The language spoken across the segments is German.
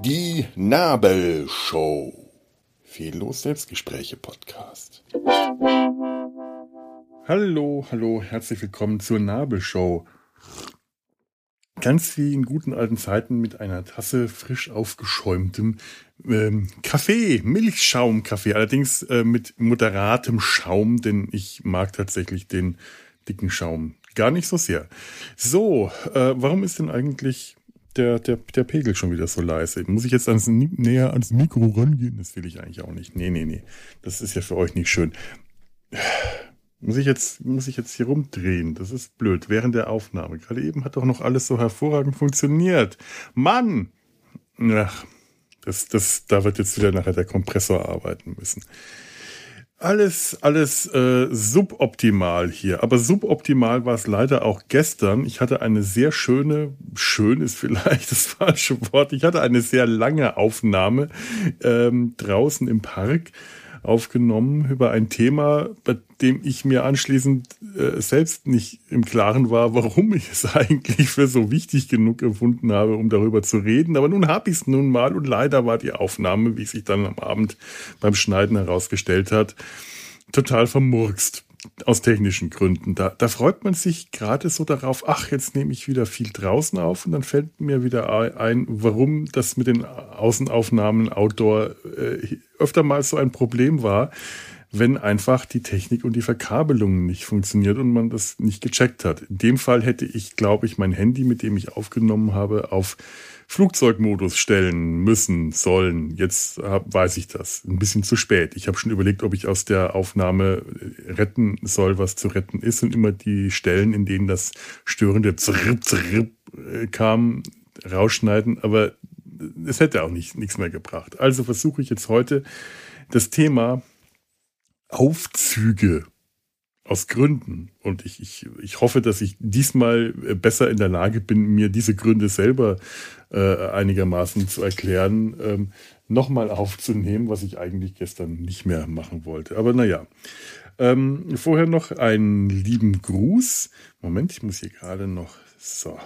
Die Nabelshow. Fehllos Selbstgespräche Podcast. Hallo, hallo, herzlich willkommen zur Nabelshow. Ganz wie in guten alten Zeiten mit einer Tasse frisch aufgeschäumtem ähm, Kaffee, Milchschaumkaffee, allerdings äh, mit moderatem Schaum, denn ich mag tatsächlich den dicken Schaum gar nicht so sehr. So, äh, warum ist denn eigentlich der, der, der Pegel schon wieder so leise? Muss ich jetzt ans, näher ans Mikro rangehen? Das will ich eigentlich auch nicht. Nee, nee, nee. Das ist ja für euch nicht schön. Muss ich jetzt, muss ich jetzt hier rumdrehen? Das ist blöd. Während der Aufnahme. Gerade eben hat doch noch alles so hervorragend funktioniert. Mann! Ach, das, das, da wird jetzt wieder nachher der Kompressor arbeiten müssen. Alles, alles äh, suboptimal hier. Aber suboptimal war es leider auch gestern. Ich hatte eine sehr schöne, schön ist vielleicht das falsche Wort. Ich hatte eine sehr lange Aufnahme ähm, draußen im Park aufgenommen über ein Thema, bei dem ich mir anschließend äh, selbst nicht im Klaren war, warum ich es eigentlich für so wichtig genug empfunden habe, um darüber zu reden. Aber nun habe ich es nun mal und leider war die Aufnahme, wie sich dann am Abend beim Schneiden herausgestellt hat, total vermurkst aus technischen Gründen. Da, da freut man sich gerade so darauf, ach, jetzt nehme ich wieder viel draußen auf und dann fällt mir wieder ein, warum das mit den Außenaufnahmen Outdoor äh, öfter mal so ein Problem war, wenn einfach die Technik und die Verkabelung nicht funktioniert und man das nicht gecheckt hat. In dem Fall hätte ich, glaube ich, mein Handy, mit dem ich aufgenommen habe, auf Flugzeugmodus stellen müssen, sollen. Jetzt weiß ich das. Ein bisschen zu spät. Ich habe schon überlegt, ob ich aus der Aufnahme äh, retten soll, was zu retten ist und immer die Stellen, in denen das störende Zrrr, Zrrr äh, kam, rausschneiden. Aber es hätte auch nicht, nichts mehr gebracht. Also versuche ich jetzt heute das Thema Aufzüge aus Gründen. Und ich, ich, ich hoffe, dass ich diesmal besser in der Lage bin, mir diese Gründe selber äh, einigermaßen zu erklären, ähm, nochmal aufzunehmen, was ich eigentlich gestern nicht mehr machen wollte. Aber naja. Ähm, vorher noch einen lieben Gruß. Moment, ich muss hier gerade noch so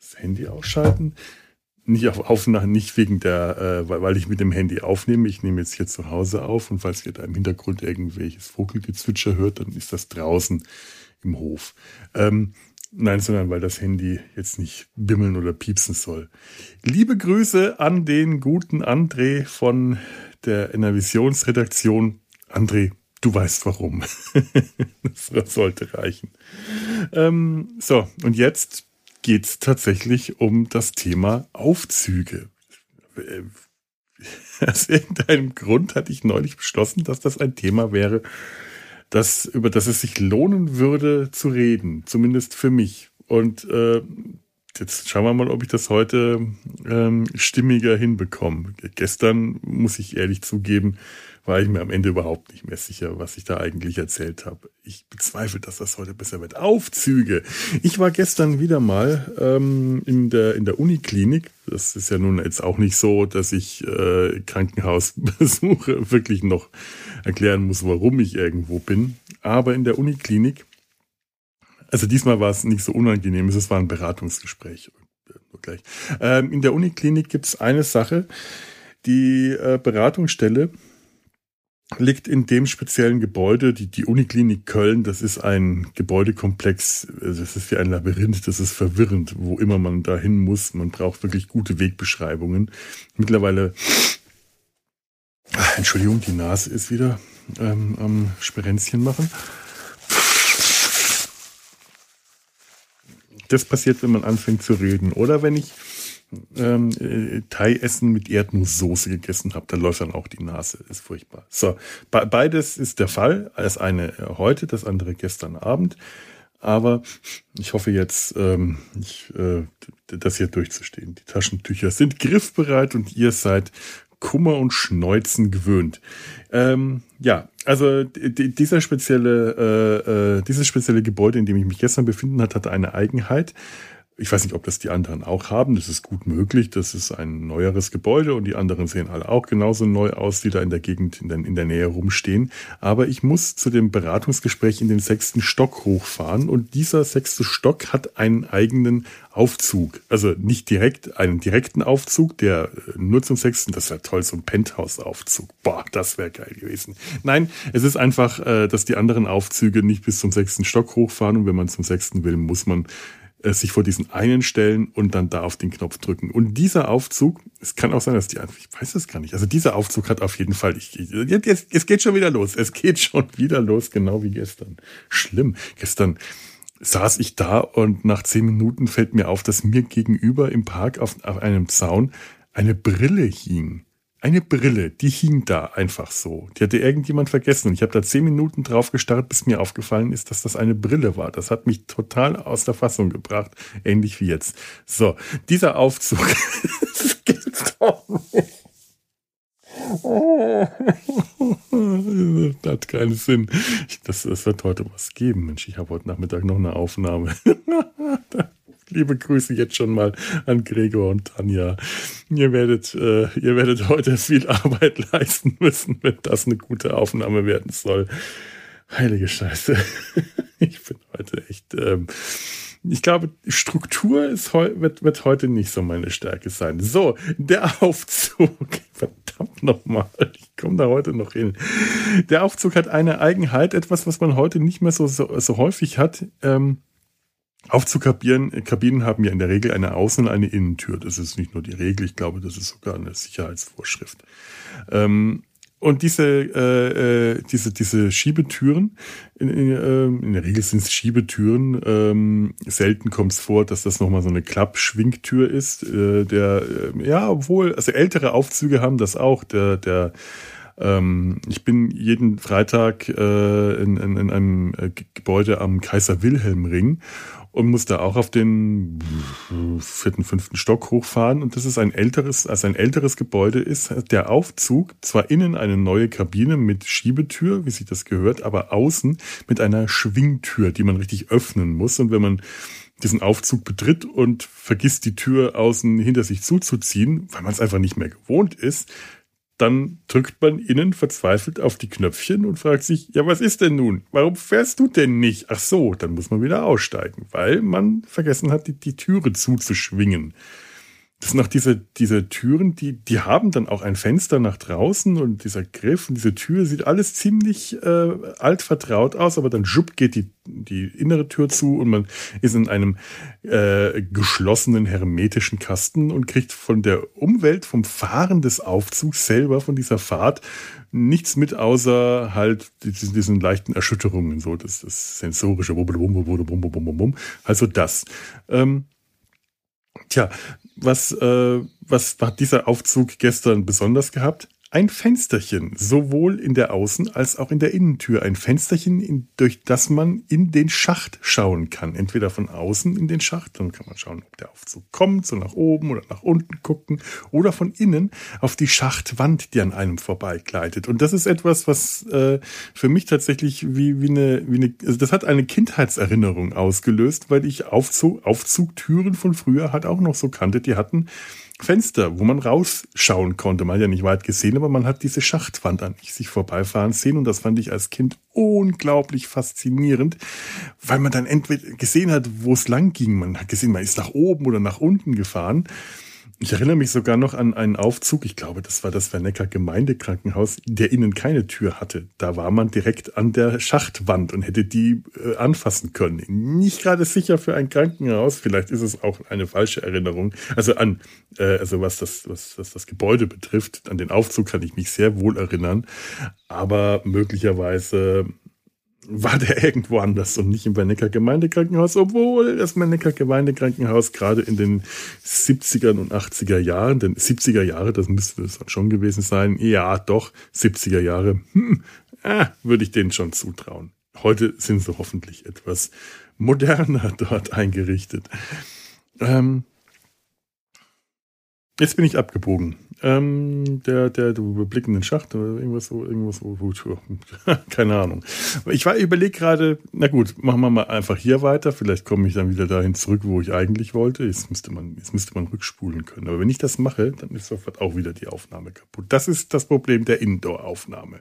das Handy ausschalten nicht auf Aufnahme, nicht wegen der, äh, weil ich mit dem Handy aufnehme. Ich nehme jetzt hier zu Hause auf und falls ihr da im Hintergrund irgendwelches Vogelgezwitscher hört, dann ist das draußen im Hof. Ähm, nein, sondern weil das Handy jetzt nicht bimmeln oder piepsen soll. Liebe Grüße an den guten André von der Innovationsredaktion. André, du weißt warum. das sollte reichen. Ähm, so, und jetzt geht es tatsächlich um das Thema Aufzüge. Aus irgendeinem Grund hatte ich neulich beschlossen, dass das ein Thema wäre, das, über das es sich lohnen würde zu reden, zumindest für mich. Und äh, jetzt schauen wir mal, ob ich das heute ähm, stimmiger hinbekomme. Gestern, muss ich ehrlich zugeben, war ich mir am Ende überhaupt nicht mehr sicher, was ich da eigentlich erzählt habe. Ich bezweifle, dass das heute besser wird. Aufzüge. Ich war gestern wieder mal ähm, in der in der Uniklinik. Das ist ja nun jetzt auch nicht so, dass ich äh, Krankenhausbesuche wirklich noch erklären muss, warum ich irgendwo bin. Aber in der Uniklinik, also diesmal war es nicht so unangenehm, es war ein Beratungsgespräch. Ähm, in der Uniklinik gibt es eine Sache, die äh, Beratungsstelle liegt in dem speziellen Gebäude, die, die Uniklinik Köln, das ist ein Gebäudekomplex, also das ist wie ein Labyrinth, das ist verwirrend, wo immer man dahin muss. Man braucht wirklich gute Wegbeschreibungen. Mittlerweile, ach, Entschuldigung, die Nase ist wieder ähm, am Sperenzchen machen. Das passiert, wenn man anfängt zu reden. Oder wenn ich ähm, äh, Thai-Essen mit Erdnusssoße gegessen habe, dann läuft dann auch die Nase. ist furchtbar. So, be beides ist der Fall. Das eine heute, das andere gestern Abend. Aber ich hoffe jetzt, ähm, ich, äh, das hier durchzustehen. Die Taschentücher sind griffbereit und ihr seid Kummer und Schneuzen gewöhnt. Ähm, ja, also dieser spezielle, äh, äh, dieses spezielle Gebäude, in dem ich mich gestern befinden hat, hatte eine Eigenheit. Ich weiß nicht, ob das die anderen auch haben. Das ist gut möglich. Das ist ein neueres Gebäude und die anderen sehen alle auch genauso neu aus, die da in der Gegend in der, in der Nähe rumstehen. Aber ich muss zu dem Beratungsgespräch in den sechsten Stock hochfahren und dieser sechste Stock hat einen eigenen Aufzug. Also nicht direkt einen direkten Aufzug, der äh, nur zum sechsten, das wäre toll, so ein Penthouse-Aufzug. Boah, das wäre geil gewesen. Nein, es ist einfach, äh, dass die anderen Aufzüge nicht bis zum sechsten Stock hochfahren und wenn man zum sechsten will, muss man sich vor diesen einen stellen und dann da auf den Knopf drücken. Und dieser Aufzug, es kann auch sein, dass die, ich weiß es gar nicht, also dieser Aufzug hat auf jeden Fall, ich, jetzt, es geht schon wieder los, es geht schon wieder los, genau wie gestern. Schlimm. Gestern saß ich da und nach zehn Minuten fällt mir auf, dass mir gegenüber im Park auf, auf einem Zaun eine Brille hing eine Brille, die hing da einfach so. Die hatte irgendjemand vergessen. Ich habe da zehn Minuten drauf gestarrt, bis mir aufgefallen ist, dass das eine Brille war. Das hat mich total aus der Fassung gebracht. Ähnlich wie jetzt. So, dieser Aufzug. das gibt's doch nicht. das hat keinen Sinn. Das, das wird heute was geben. Mensch, ich habe heute Nachmittag noch eine Aufnahme. Liebe Grüße jetzt schon mal an Gregor und Tanja. Ihr werdet, äh, ihr werdet heute viel Arbeit leisten müssen, wenn das eine gute Aufnahme werden soll. Heilige Scheiße. Ich bin heute echt. Ähm, ich glaube, Struktur ist wird, wird heute nicht so meine Stärke sein. So, der Aufzug. Verdammt nochmal. Ich komme da heute noch hin. Der Aufzug hat eine Eigenheit, etwas, was man heute nicht mehr so, so, so häufig hat. Ähm, Aufzugkabinen Kabinen haben ja in der Regel eine Außen- und eine Innentür. Das ist nicht nur die Regel, ich glaube, das ist sogar eine Sicherheitsvorschrift. Ähm, und diese, äh, äh, diese, diese Schiebetüren, in, in, äh, in der Regel sind es Schiebetüren. Ähm, selten kommt es vor, dass das nochmal so eine Klappschwingtür ist. Äh, der, äh, ja, obwohl, also ältere Aufzüge haben das auch. Der, der ähm, ich bin jeden Freitag äh, in, in, in einem äh, Gebäude am Kaiser Wilhelm Ring und muss da auch auf den vierten, fünften Stock hochfahren. Und das ist ein älteres, also ein älteres Gebäude ist. Der Aufzug, zwar innen eine neue Kabine mit Schiebetür, wie sich das gehört, aber außen mit einer Schwingtür, die man richtig öffnen muss. Und wenn man diesen Aufzug betritt und vergisst die Tür außen hinter sich zuzuziehen, weil man es einfach nicht mehr gewohnt ist, dann drückt man innen verzweifelt auf die Knöpfchen und fragt sich, ja, was ist denn nun? Warum fährst du denn nicht? Ach so, dann muss man wieder aussteigen, weil man vergessen hat, die, die Türe zuzuschwingen. Das sind auch diese, diese Türen, die, die haben dann auch ein Fenster nach draußen und dieser Griff und diese Tür sieht alles ziemlich äh, alt vertraut aus, aber dann schupp geht die, die innere Tür zu und man ist in einem äh, geschlossenen hermetischen Kasten und kriegt von der Umwelt, vom Fahren des Aufzugs selber, von dieser Fahrt, nichts mit, außer halt diesen, diesen leichten Erschütterungen, so das, das sensorische, also das. Ähm, Tja, was, äh, was hat dieser Aufzug gestern besonders gehabt? Ein Fensterchen, sowohl in der Außen- als auch in der Innentür. Ein Fensterchen, in, durch das man in den Schacht schauen kann. Entweder von außen in den Schacht, dann kann man schauen, ob der Aufzug kommt, so nach oben oder nach unten gucken, oder von innen auf die Schachtwand, die an einem vorbeigleitet. Und das ist etwas, was äh, für mich tatsächlich wie, wie, eine, wie eine, also das hat eine Kindheitserinnerung ausgelöst, weil ich Aufzug, Aufzugtüren von früher halt auch noch so kannte. Die hatten Fenster, wo man rausschauen konnte. Man hat ja nicht weit gesehen, aber man hat diese Schachtwand an sich vorbeifahren sehen und das fand ich als Kind unglaublich faszinierend, weil man dann entweder gesehen hat, wo es lang ging. Man hat gesehen, man ist nach oben oder nach unten gefahren. Ich erinnere mich sogar noch an einen Aufzug, ich glaube, das war das Vernecker Gemeindekrankenhaus, der innen keine Tür hatte. Da war man direkt an der Schachtwand und hätte die äh, anfassen können. Nicht gerade sicher für ein Krankenhaus, vielleicht ist es auch eine falsche Erinnerung. Also an, äh, also was das, was, was das Gebäude betrifft, an den Aufzug kann ich mich sehr wohl erinnern. Aber möglicherweise war der irgendwo anders und nicht im Bernecker Gemeindekrankenhaus, obwohl das Bernecker Gemeindekrankenhaus gerade in den 70er und 80er Jahren, denn 70er Jahre, das müsste es schon gewesen sein, ja doch, 70er Jahre, hm, äh, würde ich denen schon zutrauen. Heute sind sie hoffentlich etwas moderner dort eingerichtet. Ähm, Jetzt bin ich abgebogen. Ähm, der, der, der überblickenden Schacht oder irgendwas irgendwas keine Ahnung. Ich war, überlege gerade, na gut, machen wir mal einfach hier weiter. Vielleicht komme ich dann wieder dahin zurück, wo ich eigentlich wollte. Jetzt müsste man, jetzt müsste man rückspulen können. Aber wenn ich das mache, dann ist sofort auch wieder die Aufnahme kaputt. Das ist das Problem der Indoor-Aufnahme.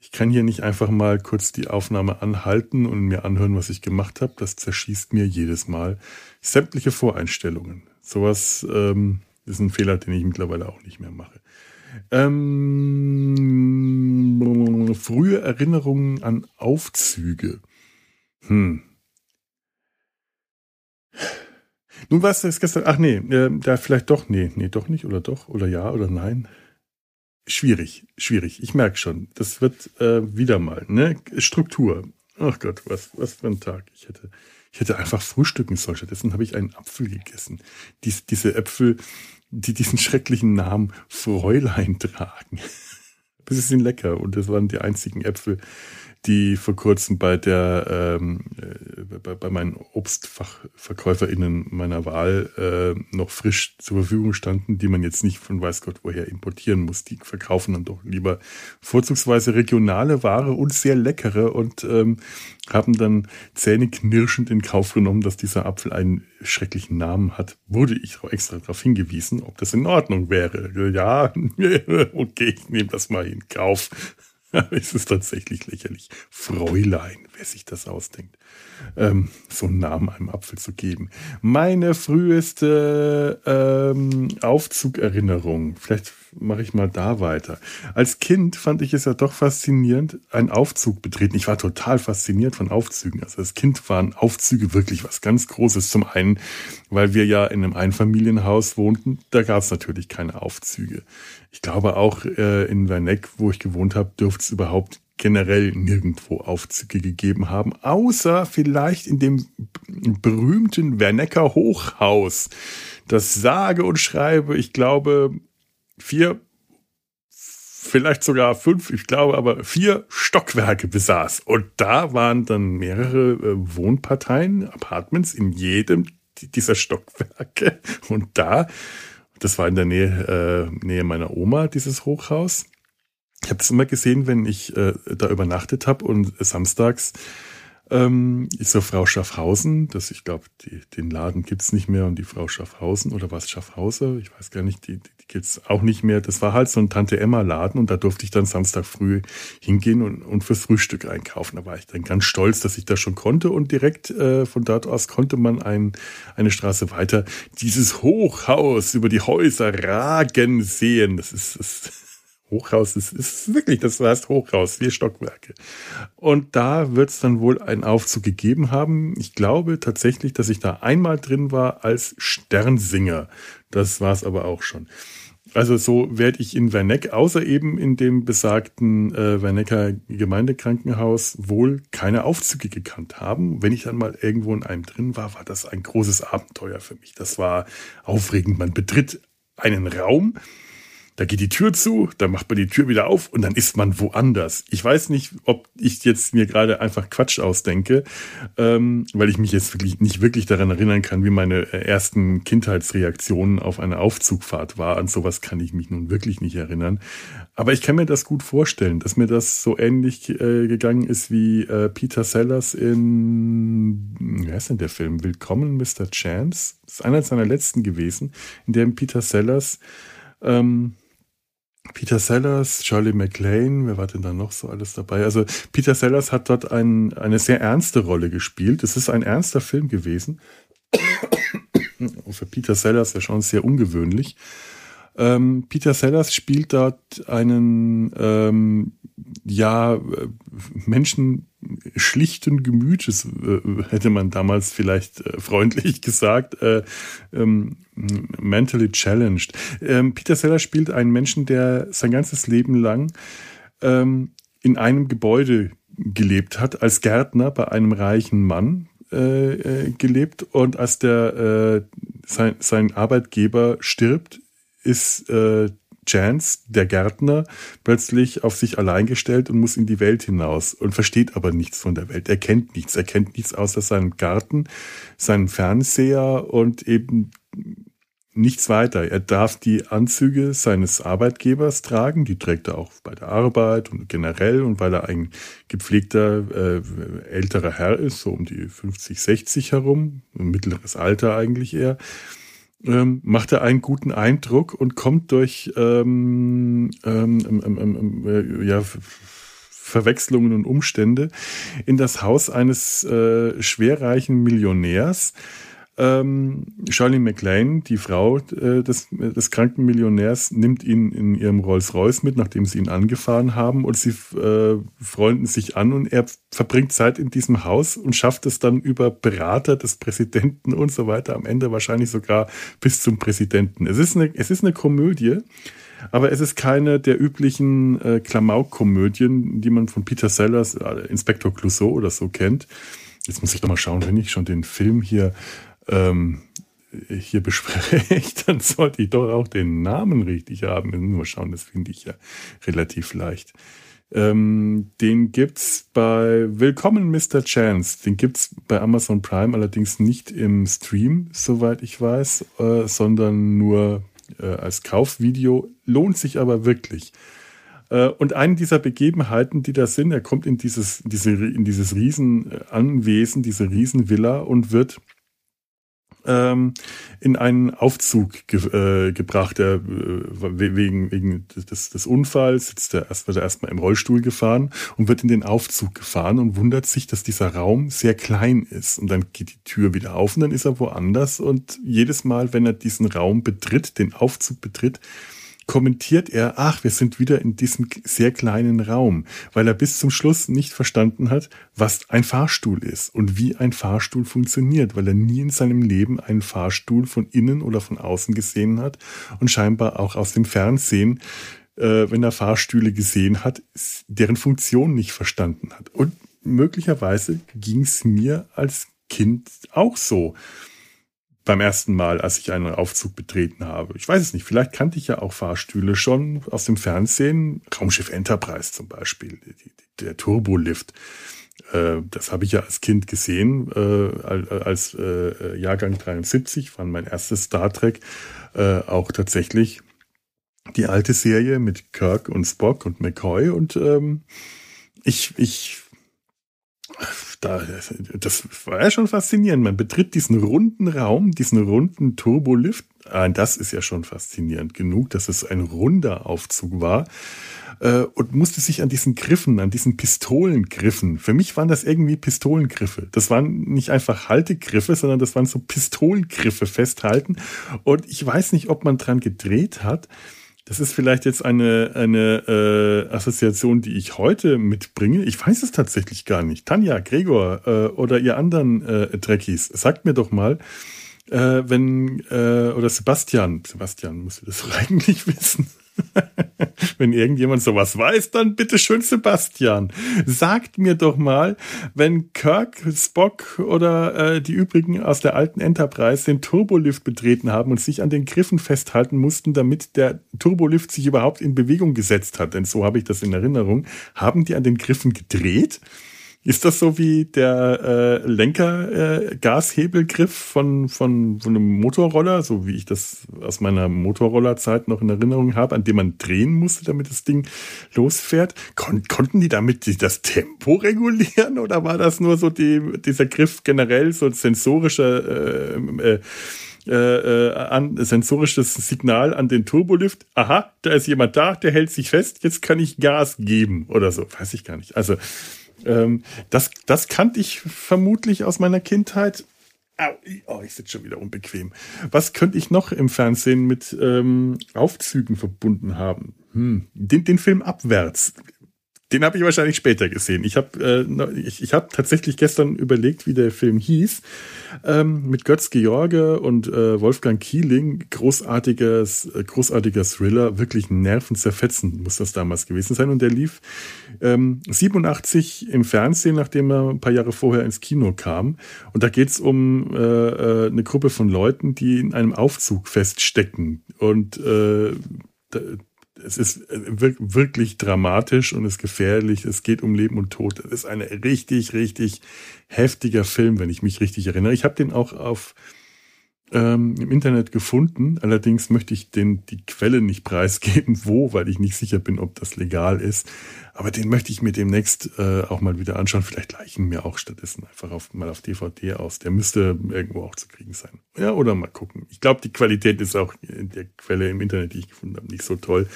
Ich kann hier nicht einfach mal kurz die Aufnahme anhalten und mir anhören, was ich gemacht habe. Das zerschießt mir jedes Mal sämtliche Voreinstellungen. Sowas ähm, ist ein Fehler, den ich mittlerweile auch nicht mehr mache. Ähm, frühe Erinnerungen an Aufzüge. Hm. Nun was ist gestern, ach nee, äh, da vielleicht doch, nee, nee, doch nicht oder doch oder ja oder nein schwierig, schwierig. Ich merke schon, das wird äh, wieder mal, ne? Struktur. Ach Gott, was, was für ein Tag. Ich hätte, ich hätte einfach frühstücken sollen. Stattdessen habe ich einen Apfel gegessen. Dies, diese Äpfel, die diesen schrecklichen Namen Fräulein tragen. Das sind lecker und das waren die einzigen Äpfel, die vor kurzem bei der ähm, äh, bei, bei meinen ObstfachverkäuferInnen meiner Wahl äh, noch frisch zur Verfügung standen, die man jetzt nicht von weiß Gott woher importieren muss. Die verkaufen dann doch lieber vorzugsweise regionale Ware und sehr leckere und ähm, haben dann zähneknirschend in Kauf genommen, dass dieser Apfel einen schrecklichen Namen hat. Wurde ich auch extra darauf hingewiesen, ob das in Ordnung wäre. Ja, okay, ich nehme das mal in Kauf. es ist tatsächlich lächerlich. Fräulein, wer sich das ausdenkt, ähm, so einen Namen einem Apfel zu geben. Meine früheste ähm, Aufzugerinnerung, vielleicht mache ich mal da weiter. Als Kind fand ich es ja doch faszinierend, einen Aufzug betreten. Ich war total fasziniert von Aufzügen. Also als Kind waren Aufzüge wirklich was ganz Großes. Zum einen, weil wir ja in einem Einfamilienhaus wohnten, da gab es natürlich keine Aufzüge. Ich glaube auch äh, in Werneck, wo ich gewohnt habe, dürfte es überhaupt generell nirgendwo Aufzüge gegeben haben, außer vielleicht in dem berühmten Wernecker Hochhaus, das sage und schreibe, ich glaube, vier, vielleicht sogar fünf, ich glaube aber vier Stockwerke besaß. Und da waren dann mehrere äh, Wohnparteien, Apartments in jedem dieser Stockwerke. Und da, das war in der Nähe, äh, Nähe meiner Oma, dieses Hochhaus. Ich habe das immer gesehen, wenn ich äh, da übernachtet habe und samstags ähm, ist so Frau Schaffhausen, das ich glaube, den Laden gibt's nicht mehr und die Frau Schaffhausen oder was Schaffhauser, ich weiß gar nicht, die, die gibt's auch nicht mehr. Das war halt so ein Tante Emma Laden und da durfte ich dann Samstag früh hingehen und, und fürs Frühstück einkaufen. Da war ich dann ganz stolz, dass ich das schon konnte und direkt äh, von dort aus konnte man ein, eine Straße weiter dieses Hochhaus über die Häuser ragen sehen. Das ist, das Hochhaus ist, ist wirklich, das heißt Hochhaus, vier Stockwerke. Und da wird es dann wohl einen Aufzug gegeben haben. Ich glaube tatsächlich, dass ich da einmal drin war als Sternsinger. Das war es aber auch schon. Also so werde ich in Werneck, außer eben in dem besagten äh, Wernecker Gemeindekrankenhaus, wohl keine Aufzüge gekannt haben. Wenn ich dann mal irgendwo in einem drin war, war das ein großes Abenteuer für mich. Das war aufregend. Man betritt einen Raum, da geht die Tür zu, dann macht man die Tür wieder auf und dann ist man woanders. Ich weiß nicht, ob ich jetzt mir gerade einfach Quatsch ausdenke, ähm, weil ich mich jetzt wirklich nicht wirklich daran erinnern kann, wie meine äh, ersten Kindheitsreaktionen auf eine Aufzugfahrt war. An sowas kann ich mich nun wirklich nicht erinnern. Aber ich kann mir das gut vorstellen, dass mir das so ähnlich äh, gegangen ist wie äh, Peter Sellers in, wer ist denn der Film? Willkommen, Mr. Chance. Das ist einer seiner letzten gewesen, in dem Peter Sellers ähm, Peter Sellers, Charlie McLean, wer war denn da noch so alles dabei? Also Peter Sellers hat dort ein, eine sehr ernste Rolle gespielt. Es ist ein ernster Film gewesen. Für Peter Sellers ja schon sehr ungewöhnlich. Ähm, Peter Sellers spielt dort einen ähm, ja Menschen schlichten Gemütes, äh, hätte man damals vielleicht äh, freundlich gesagt, äh, ähm, mentally challenged. Ähm, Peter Sellers spielt einen Menschen, der sein ganzes Leben lang ähm, in einem Gebäude gelebt hat, als Gärtner bei einem reichen Mann äh, äh, gelebt und als der äh, sein, sein Arbeitgeber stirbt, ist äh, Chance, der Gärtner, plötzlich auf sich allein gestellt und muss in die Welt hinaus und versteht aber nichts von der Welt. Er kennt nichts. Er kennt nichts außer seinem Garten, seinem Fernseher und eben nichts weiter. Er darf die Anzüge seines Arbeitgebers tragen, die trägt er auch bei der Arbeit und generell und weil er ein gepflegter äh, älterer Herr ist, so um die 50, 60 herum, mittleres Alter eigentlich eher, ähm, macht er einen guten Eindruck und kommt durch ähm, ähm, äh, ja, Verwechslungen und Umstände in das Haus eines äh, schwerreichen Millionärs, ähm, Shirley MacLaine, die Frau äh, des, des kranken Millionärs, nimmt ihn in ihrem Rolls-Royce mit, nachdem sie ihn angefahren haben und sie äh, freunden sich an und er verbringt Zeit in diesem Haus und schafft es dann über Berater des Präsidenten und so weiter, am Ende wahrscheinlich sogar bis zum Präsidenten. Es ist eine, es ist eine Komödie, aber es ist keine der üblichen äh, Klamauk-Komödien, die man von Peter Sellers, äh, Inspektor Clouseau oder so kennt. Jetzt muss ich doch mal schauen, wenn ich schon den Film hier ähm, hier bespreche, dann sollte ich doch auch den Namen richtig haben. Nur schauen, das finde ich ja relativ leicht. Ähm, den gibt's bei Willkommen Mr. Chance. Den gibt's bei Amazon Prime allerdings nicht im Stream, soweit ich weiß, äh, sondern nur äh, als Kaufvideo. Lohnt sich aber wirklich. Äh, und eine dieser Begebenheiten, die da sind, er kommt in dieses, diese, in dieses Riesenanwesen, diese Riesenvilla und wird ähm, in einen Aufzug ge äh, gebracht. Er, äh, wegen wegen des, des Unfalls sitzt er erst, wird er erstmal im Rollstuhl gefahren und wird in den Aufzug gefahren und wundert sich, dass dieser Raum sehr klein ist. Und dann geht die Tür wieder auf und dann ist er woanders. Und jedes Mal, wenn er diesen Raum betritt, den Aufzug betritt, kommentiert er, ach, wir sind wieder in diesem sehr kleinen Raum, weil er bis zum Schluss nicht verstanden hat, was ein Fahrstuhl ist und wie ein Fahrstuhl funktioniert, weil er nie in seinem Leben einen Fahrstuhl von innen oder von außen gesehen hat und scheinbar auch aus dem Fernsehen, äh, wenn er Fahrstühle gesehen hat, deren Funktion nicht verstanden hat. Und möglicherweise ging es mir als Kind auch so beim ersten Mal, als ich einen Aufzug betreten habe. Ich weiß es nicht, vielleicht kannte ich ja auch Fahrstühle schon aus dem Fernsehen, Raumschiff Enterprise zum Beispiel, der Turbolift. Äh, das habe ich ja als Kind gesehen, äh, als äh, Jahrgang 73, war mein erstes Star Trek, auch tatsächlich die alte Serie mit Kirk und Spock und McCoy und ähm, ich, ich da, das war ja schon faszinierend. Man betritt diesen runden Raum, diesen runden Turbolift. Ah, das ist ja schon faszinierend genug, dass es ein runder Aufzug war. Äh, und musste sich an diesen Griffen, an diesen Pistolengriffen. Für mich waren das irgendwie Pistolengriffe. Das waren nicht einfach Haltegriffe, sondern das waren so Pistolengriffe festhalten. Und ich weiß nicht, ob man dran gedreht hat. Das ist vielleicht jetzt eine, eine äh, Assoziation, die ich heute mitbringe. Ich weiß es tatsächlich gar nicht. Tanja, Gregor äh, oder ihr anderen äh, Trekkies, sagt mir doch mal, äh, wenn, äh, oder Sebastian, Sebastian muss das eigentlich wissen. wenn irgendjemand sowas weiß, dann bitte schön Sebastian. Sagt mir doch mal, wenn Kirk, Spock oder äh, die übrigen aus der alten Enterprise den Turbolift betreten haben und sich an den Griffen festhalten mussten, damit der Turbolift sich überhaupt in Bewegung gesetzt hat, denn so habe ich das in Erinnerung, haben die an den Griffen gedreht? Ist das so wie der äh, Lenker-Gashebelgriff äh, von, von, von einem Motorroller, so wie ich das aus meiner Motorrollerzeit noch in Erinnerung habe, an dem man drehen musste, damit das Ding losfährt? Kon konnten die damit das Tempo regulieren oder war das nur so die, dieser Griff generell, so sensorischer äh, äh, äh, äh, an, sensorisches Signal an den Turbolift. Aha, da ist jemand da, der hält sich fest, jetzt kann ich Gas geben oder so. Weiß ich gar nicht. Also ähm, das, das kannte ich vermutlich aus meiner Kindheit. Au, oh, ich sitze schon wieder unbequem. Was könnte ich noch im Fernsehen mit ähm, Aufzügen verbunden haben? Hm. Den, den Film Abwärts. Den habe ich wahrscheinlich später gesehen. Ich habe äh, ich, ich hab tatsächlich gestern überlegt, wie der Film hieß. Ähm, mit Götz George und äh, Wolfgang Kieling. Großartiges, äh, großartiger Thriller. Wirklich nervenzerfetzend muss das damals gewesen sein. Und der lief ähm, 87 im Fernsehen, nachdem er ein paar Jahre vorher ins Kino kam. Und da geht's um äh, äh, eine Gruppe von Leuten, die in einem Aufzug feststecken. Und äh, es ist äh, wirklich dramatisch und es ist gefährlich. Es geht um Leben und Tod. Es ist ein richtig, richtig heftiger Film, wenn ich mich richtig erinnere. Ich habe den auch auf ähm, im Internet gefunden. Allerdings möchte ich den, die Quelle nicht preisgeben, wo, weil ich nicht sicher bin, ob das legal ist. Aber den möchte ich mir demnächst äh, auch mal wieder anschauen. Vielleicht leichen mir auch stattdessen einfach auf, mal auf DVD aus. Der müsste irgendwo auch zu kriegen sein. Ja, oder mal gucken. Ich glaube, die Qualität ist auch in der Quelle im Internet, die ich gefunden habe, nicht so toll.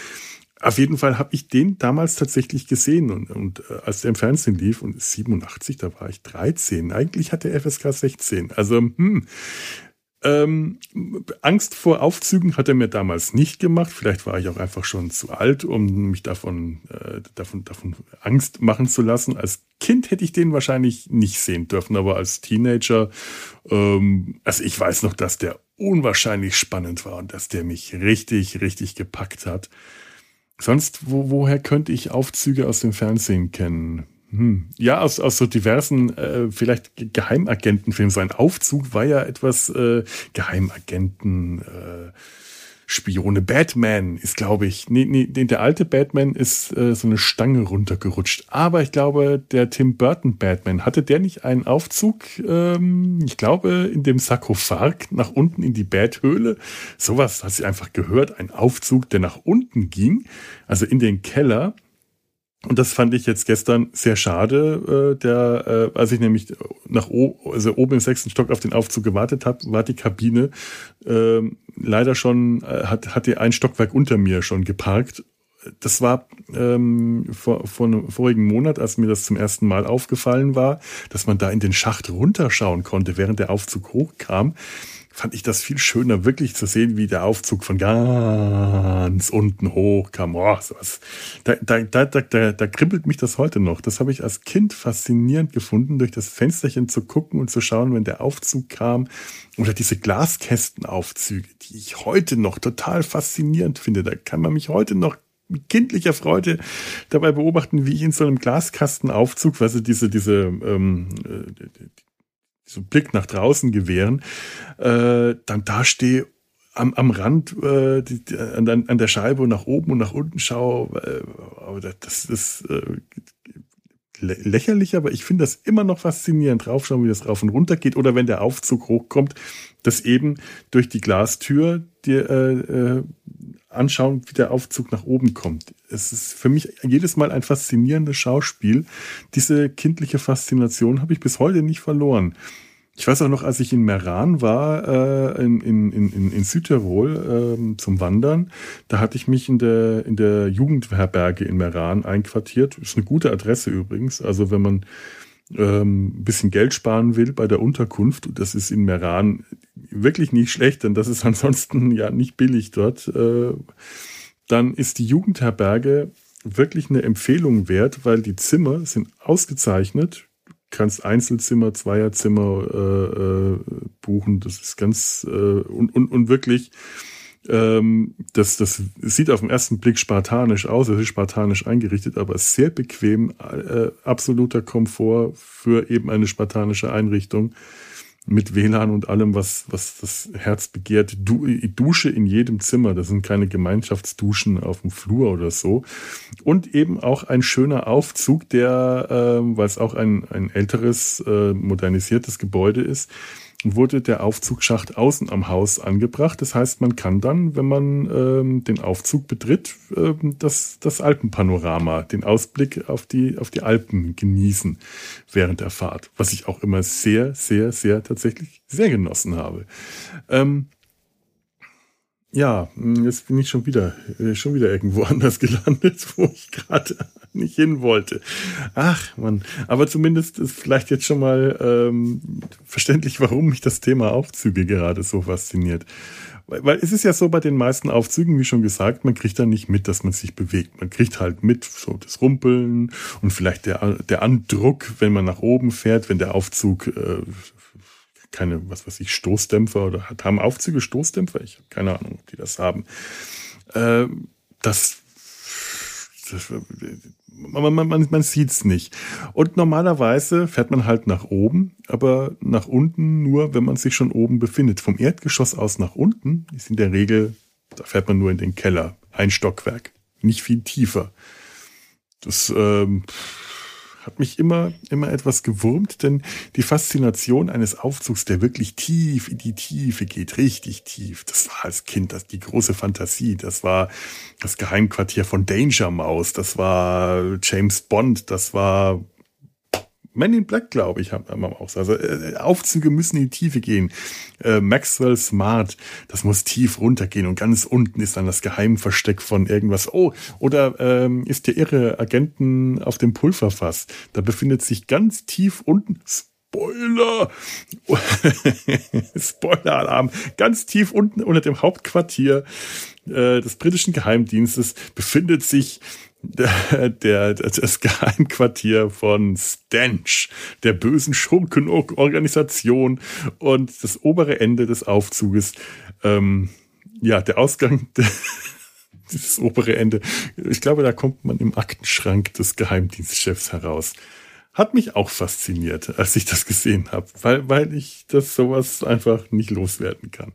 Auf jeden Fall habe ich den damals tatsächlich gesehen und, und äh, als der im Fernsehen lief und 87, da war ich 13. Eigentlich hatte FSK 16. Also hm, ähm, Angst vor Aufzügen hat er mir damals nicht gemacht. Vielleicht war ich auch einfach schon zu alt, um mich davon, äh, davon, davon Angst machen zu lassen. Als Kind hätte ich den wahrscheinlich nicht sehen dürfen, aber als Teenager, ähm, also ich weiß noch, dass der unwahrscheinlich spannend war und dass der mich richtig, richtig gepackt hat. Sonst, wo, woher könnte ich Aufzüge aus dem Fernsehen kennen? Hm. Ja, aus, aus so diversen, äh, vielleicht Geheimagentenfilmen. So ein Aufzug war ja etwas äh, Geheimagenten, äh, Spione. Batman ist, glaube ich, nee, nee, der alte Batman ist äh, so eine Stange runtergerutscht. Aber ich glaube, der Tim Burton Batman, hatte der nicht einen Aufzug, ähm, ich glaube, in dem Sarkophag nach unten in die Bathöhle? Sowas hat sie einfach gehört. Ein Aufzug, der nach unten ging, also in den Keller. Und das fand ich jetzt gestern sehr schade, äh, der, äh, als ich nämlich nach o also oben im sechsten Stock auf den Aufzug gewartet habe, war die Kabine äh, leider schon, äh, hat, hat die ein Stockwerk unter mir schon geparkt. Das war ähm, vor, vor einem vorigen Monat, als mir das zum ersten Mal aufgefallen war, dass man da in den Schacht runterschauen konnte, während der Aufzug hochkam fand ich das viel schöner, wirklich zu sehen, wie der Aufzug von ganz unten hoch kam. Oh, sowas. Da, da, da, da, da kribbelt mich das heute noch. Das habe ich als Kind faszinierend gefunden, durch das Fensterchen zu gucken und zu schauen, wenn der Aufzug kam. Oder diese Glaskästenaufzüge, die ich heute noch total faszinierend finde. Da kann man mich heute noch mit kindlicher Freude dabei beobachten, wie ich in so einem Glaskastenaufzug, also diese, diese, ähm, äh, so Blick nach draußen gewähren, äh, dann da stehe am, am Rand äh, die, die, an, an der Scheibe und nach oben und nach unten schaue. Äh, aber das ist äh, lächerlich, aber ich finde das immer noch faszinierend, draufschauen, wie das rauf und runter geht. Oder wenn der Aufzug hochkommt, dass eben durch die Glastür die, äh, äh, anschauen, wie der Aufzug nach oben kommt. Es ist für mich jedes Mal ein faszinierendes Schauspiel. Diese kindliche Faszination habe ich bis heute nicht verloren. Ich weiß auch noch, als ich in Meran war, äh, in, in, in, in Südtirol äh, zum Wandern, da hatte ich mich in der, in der Jugendherberge in Meran einquartiert. Ist eine gute Adresse übrigens. Also wenn man ähm, bisschen Geld sparen will bei der Unterkunft, das ist in Meran wirklich nicht schlecht, denn das ist ansonsten ja nicht billig dort, äh, dann ist die Jugendherberge wirklich eine Empfehlung wert, weil die Zimmer sind ausgezeichnet. Du kannst Einzelzimmer, Zweierzimmer äh, äh, buchen. Das ist ganz äh, und, und, und wirklich ähm, das, das sieht auf den ersten Blick spartanisch aus, es ist spartanisch eingerichtet, aber sehr bequem, äh, absoluter Komfort für eben eine spartanische Einrichtung mit WLAN und allem, was, was das Herz begehrt. Du, Dusche in jedem Zimmer, das sind keine Gemeinschaftsduschen auf dem Flur oder so. Und eben auch ein schöner Aufzug, der, äh, weil es auch ein, ein älteres, äh, modernisiertes Gebäude ist, wurde der Aufzugsschacht außen am Haus angebracht. Das heißt, man kann dann, wenn man ähm, den Aufzug betritt, ähm, das, das Alpenpanorama, den Ausblick auf die, auf die Alpen genießen während der Fahrt, was ich auch immer sehr, sehr, sehr tatsächlich sehr genossen habe. Ähm, ja, jetzt bin ich schon wieder, äh, schon wieder irgendwo anders gelandet, wo ich gerade nicht hin wollte. Ach man, aber zumindest ist vielleicht jetzt schon mal ähm, verständlich, warum mich das Thema Aufzüge gerade so fasziniert. Weil, weil es ist ja so bei den meisten Aufzügen, wie schon gesagt, man kriegt da nicht mit, dass man sich bewegt. Man kriegt halt mit so das Rumpeln und vielleicht der, der Andruck, wenn man nach oben fährt, wenn der Aufzug äh, keine, was weiß ich, Stoßdämpfer oder haben Aufzüge Stoßdämpfer? Ich habe keine Ahnung, ob die das haben. Äh, das, das man, man, man, man sieht es nicht. Und normalerweise fährt man halt nach oben, aber nach unten nur, wenn man sich schon oben befindet. Vom Erdgeschoss aus nach unten ist in der Regel, da fährt man nur in den Keller, ein Stockwerk, nicht viel tiefer. Das ähm, hat mich immer, immer etwas gewurmt, denn die Faszination eines Aufzugs, der wirklich tief in die Tiefe geht, richtig tief, das war als Kind das, die große Fantasie. Das war das Geheimquartier von Danger Mouse, das war James Bond, das war Men in Black, glaube ich, haben wir auch. Also äh, Aufzüge müssen in die Tiefe gehen. Äh, Maxwell Smart, das muss tief runtergehen und ganz unten ist dann das Geheimversteck von irgendwas. Oh, oder ähm, ist der irre Agenten auf dem Pulverfass? Da befindet sich ganz tief unten. Spoiler! Spoiler-Alarm! Ganz tief unten unter dem Hauptquartier äh, des britischen Geheimdienstes befindet sich der, der, das Geheimquartier von Stench, der bösen Schurkenorganisation und das obere Ende des Aufzuges. Ähm, ja, der Ausgang, dieses obere Ende. Ich glaube, da kommt man im Aktenschrank des Geheimdienstchefs heraus. Hat mich auch fasziniert, als ich das gesehen habe, weil, weil ich das sowas einfach nicht loswerden kann.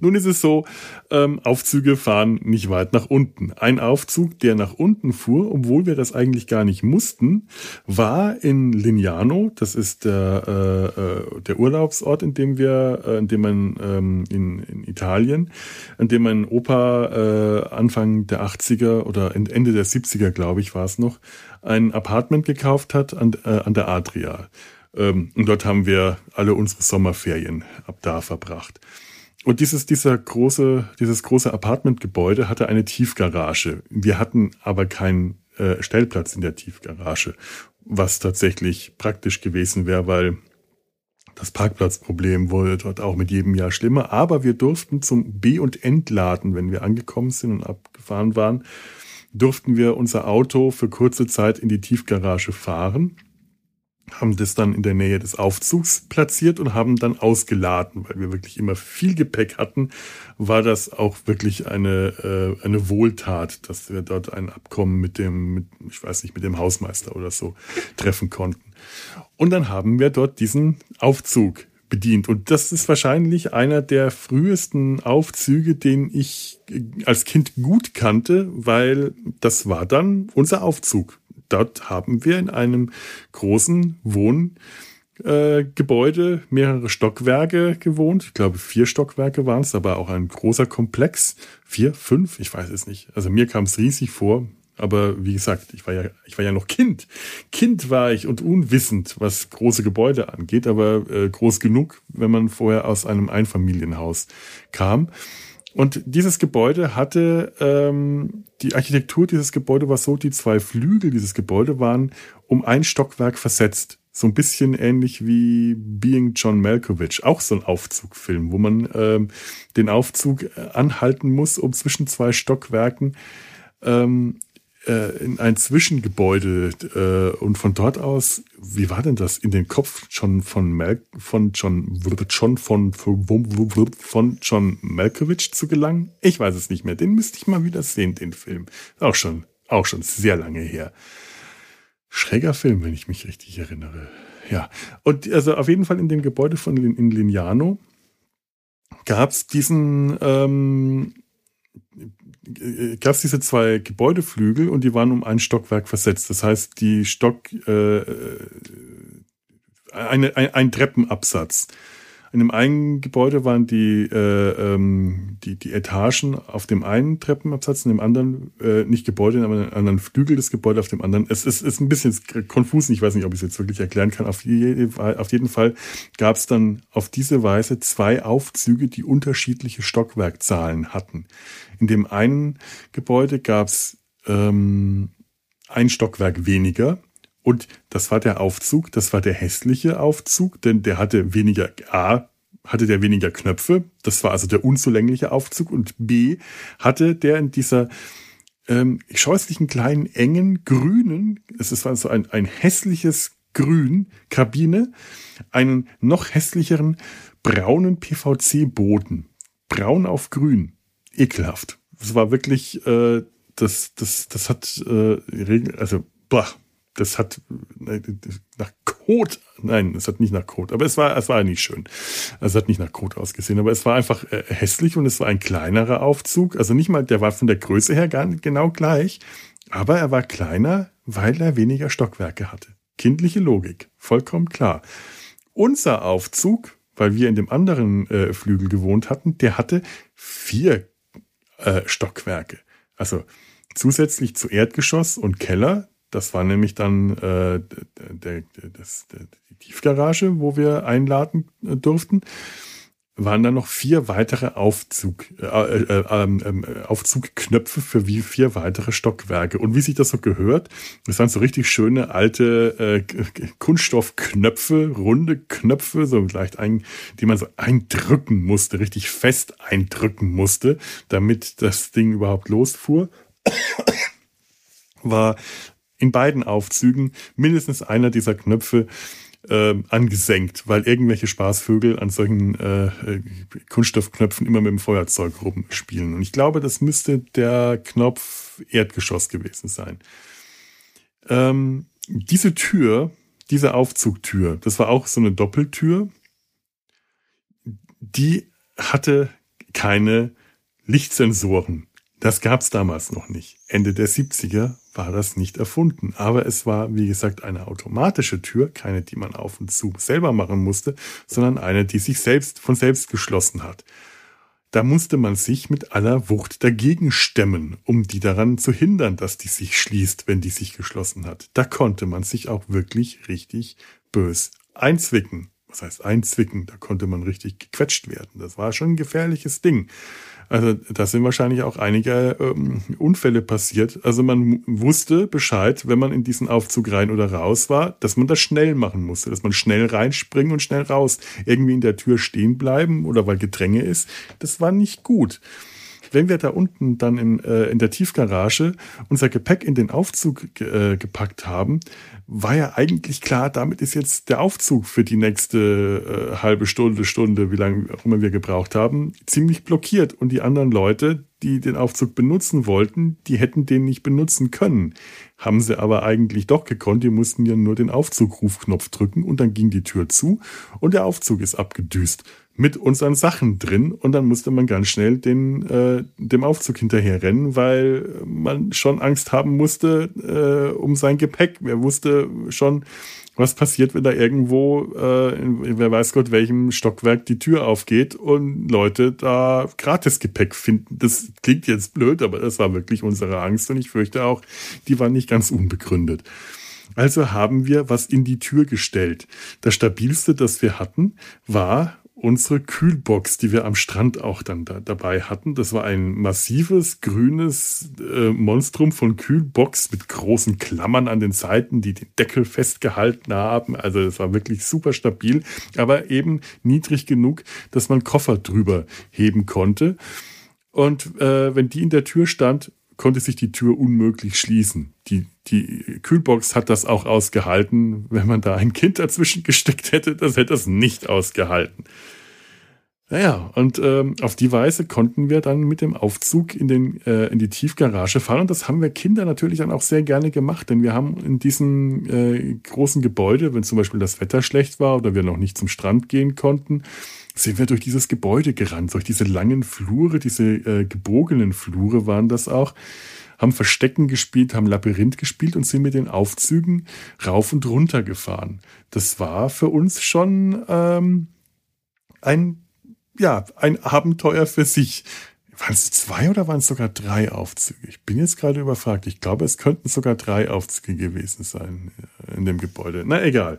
Nun ist es so, ähm, Aufzüge fahren nicht weit nach unten. Ein Aufzug, der nach unten fuhr, obwohl wir das eigentlich gar nicht mussten, war in Lignano. Das ist der, äh, äh, der Urlaubsort, in dem wir, äh, in dem man ähm, in, in Italien, in dem mein Opa äh, Anfang der 80er oder Ende der 70er, glaube ich, war es noch, ein Apartment gekauft hat an, äh, an der Adria. Ähm, und dort haben wir alle unsere Sommerferien ab da verbracht. Und dieses, dieser große, dieses große Apartmentgebäude hatte eine Tiefgarage. Wir hatten aber keinen äh, Stellplatz in der Tiefgarage, was tatsächlich praktisch gewesen wäre, weil das Parkplatzproblem wurde dort auch mit jedem Jahr schlimmer. Aber wir durften zum B- und Entladen, wenn wir angekommen sind und abgefahren waren, durften wir unser Auto für kurze Zeit in die Tiefgarage fahren haben das dann in der Nähe des Aufzugs platziert und haben dann ausgeladen, weil wir wirklich immer viel Gepäck hatten, war das auch wirklich eine, äh, eine Wohltat, dass wir dort ein Abkommen mit dem, mit, ich weiß nicht, mit dem Hausmeister oder so treffen konnten. Und dann haben wir dort diesen Aufzug bedient. Und das ist wahrscheinlich einer der frühesten Aufzüge, den ich als Kind gut kannte, weil das war dann unser Aufzug dort haben wir in einem großen Wohngebäude äh, mehrere Stockwerke gewohnt. Ich glaube, vier Stockwerke waren es, aber auch ein großer Komplex. Vier, fünf, ich weiß es nicht. Also mir kam es riesig vor. Aber wie gesagt, ich war ja, ich war ja noch Kind. Kind war ich und unwissend, was große Gebäude angeht, aber äh, groß genug, wenn man vorher aus einem Einfamilienhaus kam. Und dieses Gebäude hatte, ähm, die Architektur dieses Gebäude war so, die zwei Flügel dieses Gebäude waren um ein Stockwerk versetzt. So ein bisschen ähnlich wie Being John Malkovich, auch so ein Aufzugfilm, wo man ähm, den Aufzug äh, anhalten muss, um zwischen zwei Stockwerken ähm, äh, in ein Zwischengebäude äh, und von dort aus, wie war denn das, in den Kopf schon von Mal von John schon von von John Malkovich zu gelangen? Ich weiß es nicht mehr. Den müsste ich mal wieder sehen, den Film. Auch schon, auch schon sehr lange her. Schräger Film, wenn ich mich richtig erinnere. Ja, und also auf jeden Fall in dem Gebäude von in Lignano gab es diesen ähm, gab es diese zwei Gebäudeflügel und die waren um ein Stockwerk versetzt. Das heißt, die Stock, äh, äh eine, ein, ein Treppenabsatz. In dem einen Gebäude waren die, äh, ähm, die, die Etagen auf dem einen Treppenabsatz, in dem anderen, äh, nicht Gebäude, aber in einem anderen Flügel des Gebäudes auf dem anderen. Es ist, ist ein bisschen konfus, ich weiß nicht, ob ich es jetzt wirklich erklären kann. Auf, je, auf jeden Fall gab es dann auf diese Weise zwei Aufzüge, die unterschiedliche Stockwerkzahlen hatten. In dem einen Gebäude gab es ähm, ein Stockwerk weniger, und das war der Aufzug, das war der hässliche Aufzug, denn der hatte weniger, A, hatte der weniger Knöpfe, das war also der unzulängliche Aufzug und B, hatte der in dieser ähm, scheußlichen kleinen, engen, grünen, es ist also ein, ein hässliches Grün, Kabine, einen noch hässlicheren braunen PVC-Boden. Braun auf grün. Ekelhaft. Das war wirklich, äh, das, das, das hat, äh, also, boah, das hat äh, nach Kot. Nein, es hat nicht nach Kot, aber es war, es war nicht schön. Es hat nicht nach Kot ausgesehen, aber es war einfach äh, hässlich und es war ein kleinerer Aufzug. Also nicht mal, der war von der Größe her gar genau gleich, aber er war kleiner, weil er weniger Stockwerke hatte. Kindliche Logik, vollkommen klar. Unser Aufzug, weil wir in dem anderen äh, Flügel gewohnt hatten, der hatte vier äh, Stockwerke. Also zusätzlich zu Erdgeschoss und Keller das war nämlich dann äh, der, das, der, die Tiefgarage, wo wir einladen äh, durften. Waren dann noch vier weitere Aufzug, äh, äh, ähm, ähm, Aufzugknöpfe für wie vier weitere Stockwerke. Und wie sich das so gehört, das waren so richtig schöne alte äh, Kunststoffknöpfe, runde Knöpfe, so leicht ein, die man so eindrücken musste, richtig fest eindrücken musste, damit das Ding überhaupt losfuhr war in beiden Aufzügen mindestens einer dieser Knöpfe äh, angesenkt, weil irgendwelche Spaßvögel an solchen äh, äh, Kunststoffknöpfen immer mit dem Feuerzeug rumspielen. Und ich glaube, das müsste der Knopf Erdgeschoss gewesen sein. Ähm, diese Tür, diese Aufzugtür, das war auch so eine Doppeltür, die hatte keine Lichtsensoren. Das gab es damals noch nicht. Ende der 70er war das nicht erfunden. Aber es war, wie gesagt, eine automatische Tür, keine, die man auf und zu selber machen musste, sondern eine, die sich selbst von selbst geschlossen hat. Da musste man sich mit aller Wucht dagegen stemmen, um die daran zu hindern, dass die sich schließt, wenn die sich geschlossen hat. Da konnte man sich auch wirklich richtig bös einzwicken. Was heißt einzwicken? Da konnte man richtig gequetscht werden. Das war schon ein gefährliches Ding. Also da sind wahrscheinlich auch einige ähm, Unfälle passiert. Also man wusste Bescheid, wenn man in diesen Aufzug rein oder raus war, dass man das schnell machen musste, dass man schnell reinspringen und schnell raus. Irgendwie in der Tür stehen bleiben oder weil Gedränge ist, das war nicht gut. Wenn wir da unten dann in, äh, in der Tiefgarage unser Gepäck in den Aufzug äh, gepackt haben, war ja eigentlich klar, damit ist jetzt der Aufzug für die nächste äh, halbe Stunde, Stunde, wie lange auch immer wir gebraucht haben, ziemlich blockiert. Und die anderen Leute, die den Aufzug benutzen wollten, die hätten den nicht benutzen können. Haben sie aber eigentlich doch gekonnt. Die mussten ja nur den Aufzugrufknopf drücken und dann ging die Tür zu und der Aufzug ist abgedüst mit unseren Sachen drin und dann musste man ganz schnell den, äh, dem Aufzug hinterher rennen, weil man schon Angst haben musste äh, um sein Gepäck. Wer wusste schon, was passiert, wenn da irgendwo, äh, in, wer weiß Gott, welchem Stockwerk die Tür aufgeht und Leute da Gratisgepäck finden. Das klingt jetzt blöd, aber das war wirklich unsere Angst und ich fürchte auch, die war nicht ganz unbegründet. Also haben wir was in die Tür gestellt. Das stabilste, das wir hatten, war unsere Kühlbox, die wir am Strand auch dann da, dabei hatten. Das war ein massives, grünes äh, Monstrum von Kühlbox mit großen Klammern an den Seiten, die den Deckel festgehalten haben. Also es war wirklich super stabil, aber eben niedrig genug, dass man Koffer drüber heben konnte. Und äh, wenn die in der Tür stand, konnte sich die Tür unmöglich schließen. Die, die Kühlbox hat das auch ausgehalten. Wenn man da ein Kind dazwischen gesteckt hätte, das hätte das nicht ausgehalten. Naja, und ähm, auf die Weise konnten wir dann mit dem Aufzug in, den, äh, in die Tiefgarage fahren. Und das haben wir Kinder natürlich dann auch sehr gerne gemacht, denn wir haben in diesem äh, großen Gebäude, wenn zum Beispiel das Wetter schlecht war oder wir noch nicht zum Strand gehen konnten, sind wir durch dieses Gebäude gerannt, durch diese langen Flure, diese äh, gebogenen Flure waren das auch, haben Verstecken gespielt, haben Labyrinth gespielt und sind mit den Aufzügen rauf und runter gefahren. Das war für uns schon ähm, ein, ja, ein Abenteuer für sich. Waren es zwei oder waren es sogar drei Aufzüge? Ich bin jetzt gerade überfragt. Ich glaube, es könnten sogar drei Aufzüge gewesen sein äh, in dem Gebäude. Na egal.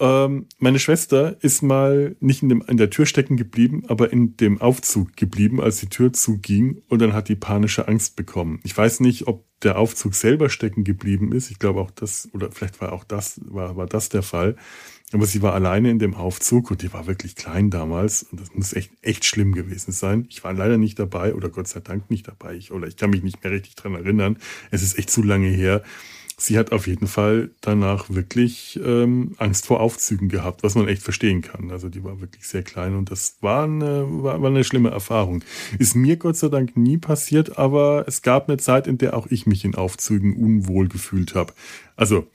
Ähm, meine Schwester ist mal nicht in, dem, in der Tür stecken geblieben, aber in dem Aufzug geblieben, als die Tür zuging und dann hat die panische Angst bekommen. Ich weiß nicht, ob der Aufzug selber stecken geblieben ist. Ich glaube auch das, oder vielleicht war auch das, war, war das der Fall. Aber sie war alleine in dem Aufzug und die war wirklich klein damals und das muss echt, echt schlimm gewesen sein. Ich war leider nicht dabei oder Gott sei Dank nicht dabei. Ich, oder ich kann mich nicht mehr richtig dran erinnern. Es ist echt zu lange her sie hat auf jeden Fall danach wirklich ähm, Angst vor Aufzügen gehabt, was man echt verstehen kann. Also die war wirklich sehr klein und das war eine, war, war eine schlimme Erfahrung. Ist mir Gott sei Dank nie passiert, aber es gab eine Zeit, in der auch ich mich in Aufzügen unwohl gefühlt habe. Also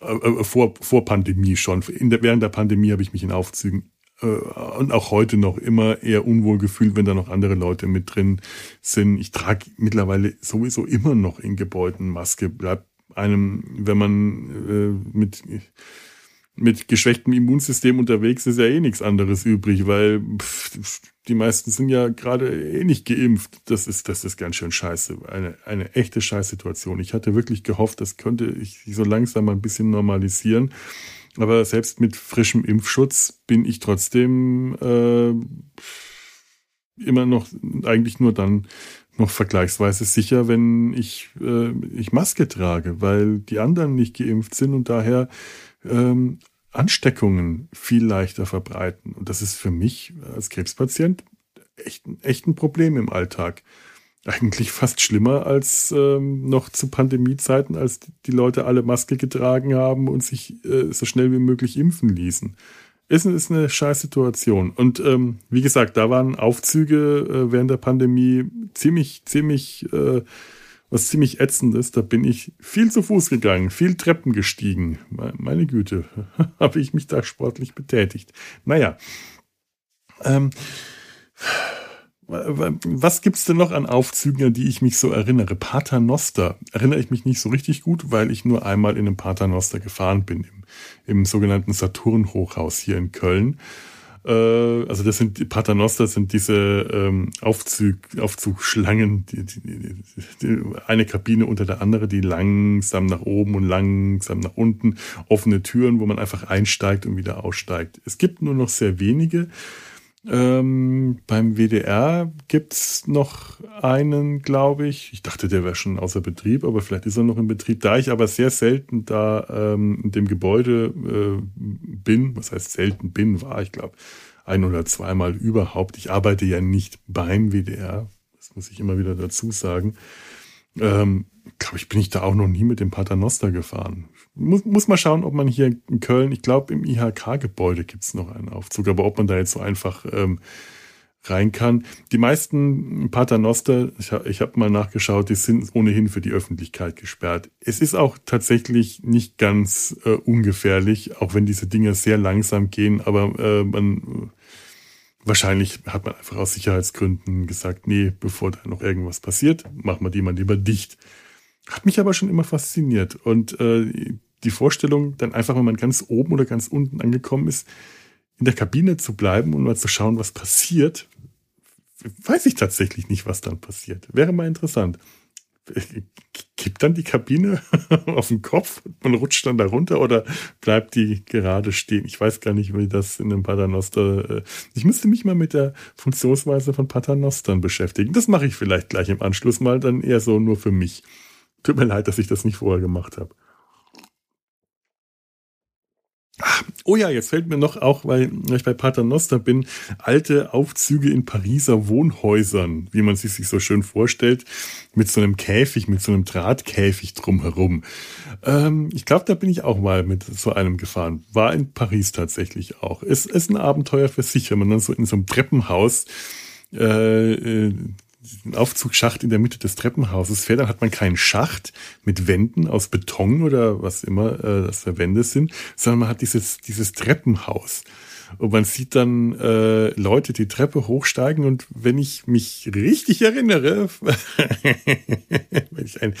äh, vor, vor Pandemie schon. In der, während der Pandemie habe ich mich in Aufzügen äh, und auch heute noch immer eher unwohl gefühlt, wenn da noch andere Leute mit drin sind. Ich trage mittlerweile sowieso immer noch in Gebäuden Maske. Bleibt einem, wenn man äh, mit mit geschwächtem Immunsystem unterwegs ist ja eh nichts anderes übrig, weil pff, die meisten sind ja gerade eh nicht geimpft. Das ist, das ist ganz schön scheiße. Eine, eine echte Scheißsituation. Ich hatte wirklich gehofft, das könnte ich so langsam mal ein bisschen normalisieren. Aber selbst mit frischem Impfschutz bin ich trotzdem äh, immer noch eigentlich nur dann noch vergleichsweise sicher, wenn ich, äh, ich Maske trage, weil die anderen nicht geimpft sind und daher ähm, Ansteckungen viel leichter verbreiten. Und das ist für mich als Krebspatient echt, echt ein Problem im Alltag. Eigentlich fast schlimmer als ähm, noch zu Pandemiezeiten, als die Leute alle Maske getragen haben und sich äh, so schnell wie möglich impfen ließen. Ist, ist eine scheiß Situation. Und ähm, wie gesagt, da waren Aufzüge äh, während der Pandemie ziemlich, ziemlich äh, was ziemlich ätzend ist, da bin ich viel zu Fuß gegangen, viel Treppen gestiegen. Meine Güte, habe ich mich da sportlich betätigt. Naja. Ähm, was gibt's denn noch an Aufzügen, an die ich mich so erinnere? Paternoster erinnere ich mich nicht so richtig gut, weil ich nur einmal in einem Paternoster gefahren bin, im, im sogenannten Saturn-Hochhaus hier in Köln. Äh, also das sind die Paternoster sind diese ähm, Aufzug, Aufzugschlangen, die, die, die, die, eine Kabine unter der andere, die langsam nach oben und langsam nach unten, offene Türen, wo man einfach einsteigt und wieder aussteigt. Es gibt nur noch sehr wenige. Ähm, beim WDR gibt's noch einen, glaube ich. Ich dachte, der wäre schon außer Betrieb, aber vielleicht ist er noch in Betrieb. Da ich aber sehr selten da ähm, in dem Gebäude äh, bin, was heißt selten bin, war ich glaube ein oder zweimal überhaupt. Ich arbeite ja nicht beim WDR, das muss ich immer wieder dazu sagen. Ähm, glaube ich, bin ich da auch noch nie mit dem Paternoster gefahren. Muss, muss mal schauen, ob man hier in Köln, ich glaube, im IHK-Gebäude gibt es noch einen Aufzug, aber ob man da jetzt so einfach ähm, rein kann. Die meisten Paternoster, ich, ich habe mal nachgeschaut, die sind ohnehin für die Öffentlichkeit gesperrt. Es ist auch tatsächlich nicht ganz äh, ungefährlich, auch wenn diese Dinge sehr langsam gehen, aber äh, man wahrscheinlich hat man einfach aus Sicherheitsgründen gesagt, nee, bevor da noch irgendwas passiert, machen wir die mal lieber dicht. Hat mich aber schon immer fasziniert. Und äh, die Vorstellung, dann einfach, wenn man ganz oben oder ganz unten angekommen ist, in der Kabine zu bleiben und mal zu schauen, was passiert, weiß ich tatsächlich nicht, was dann passiert. Wäre mal interessant. Kippt dann die Kabine auf den Kopf und man rutscht dann da runter oder bleibt die gerade stehen? Ich weiß gar nicht, wie das in einem Paternoster. Äh, ich müsste mich mal mit der Funktionsweise von Paternostern beschäftigen. Das mache ich vielleicht gleich im Anschluss mal, dann eher so nur für mich. Tut mir leid, dass ich das nicht vorher gemacht habe. Oh ja, jetzt fällt mir noch auch, weil ich bei Paternoster bin, alte Aufzüge in Pariser Wohnhäusern, wie man sie sich so schön vorstellt, mit so einem Käfig, mit so einem Drahtkäfig drumherum. Ähm, ich glaube, da bin ich auch mal mit so einem gefahren. War in Paris tatsächlich auch. Es ist ein Abenteuer für sich, wenn man dann so in so einem Treppenhaus äh, äh diesen Aufzugsschacht in der Mitte des Treppenhauses fährt, dann hat man keinen Schacht mit Wänden aus Beton oder was immer äh, das für Wände sind, sondern man hat dieses, dieses Treppenhaus. Und man sieht dann äh, Leute die Treppe hochsteigen und wenn ich mich richtig erinnere, wenn ich ein,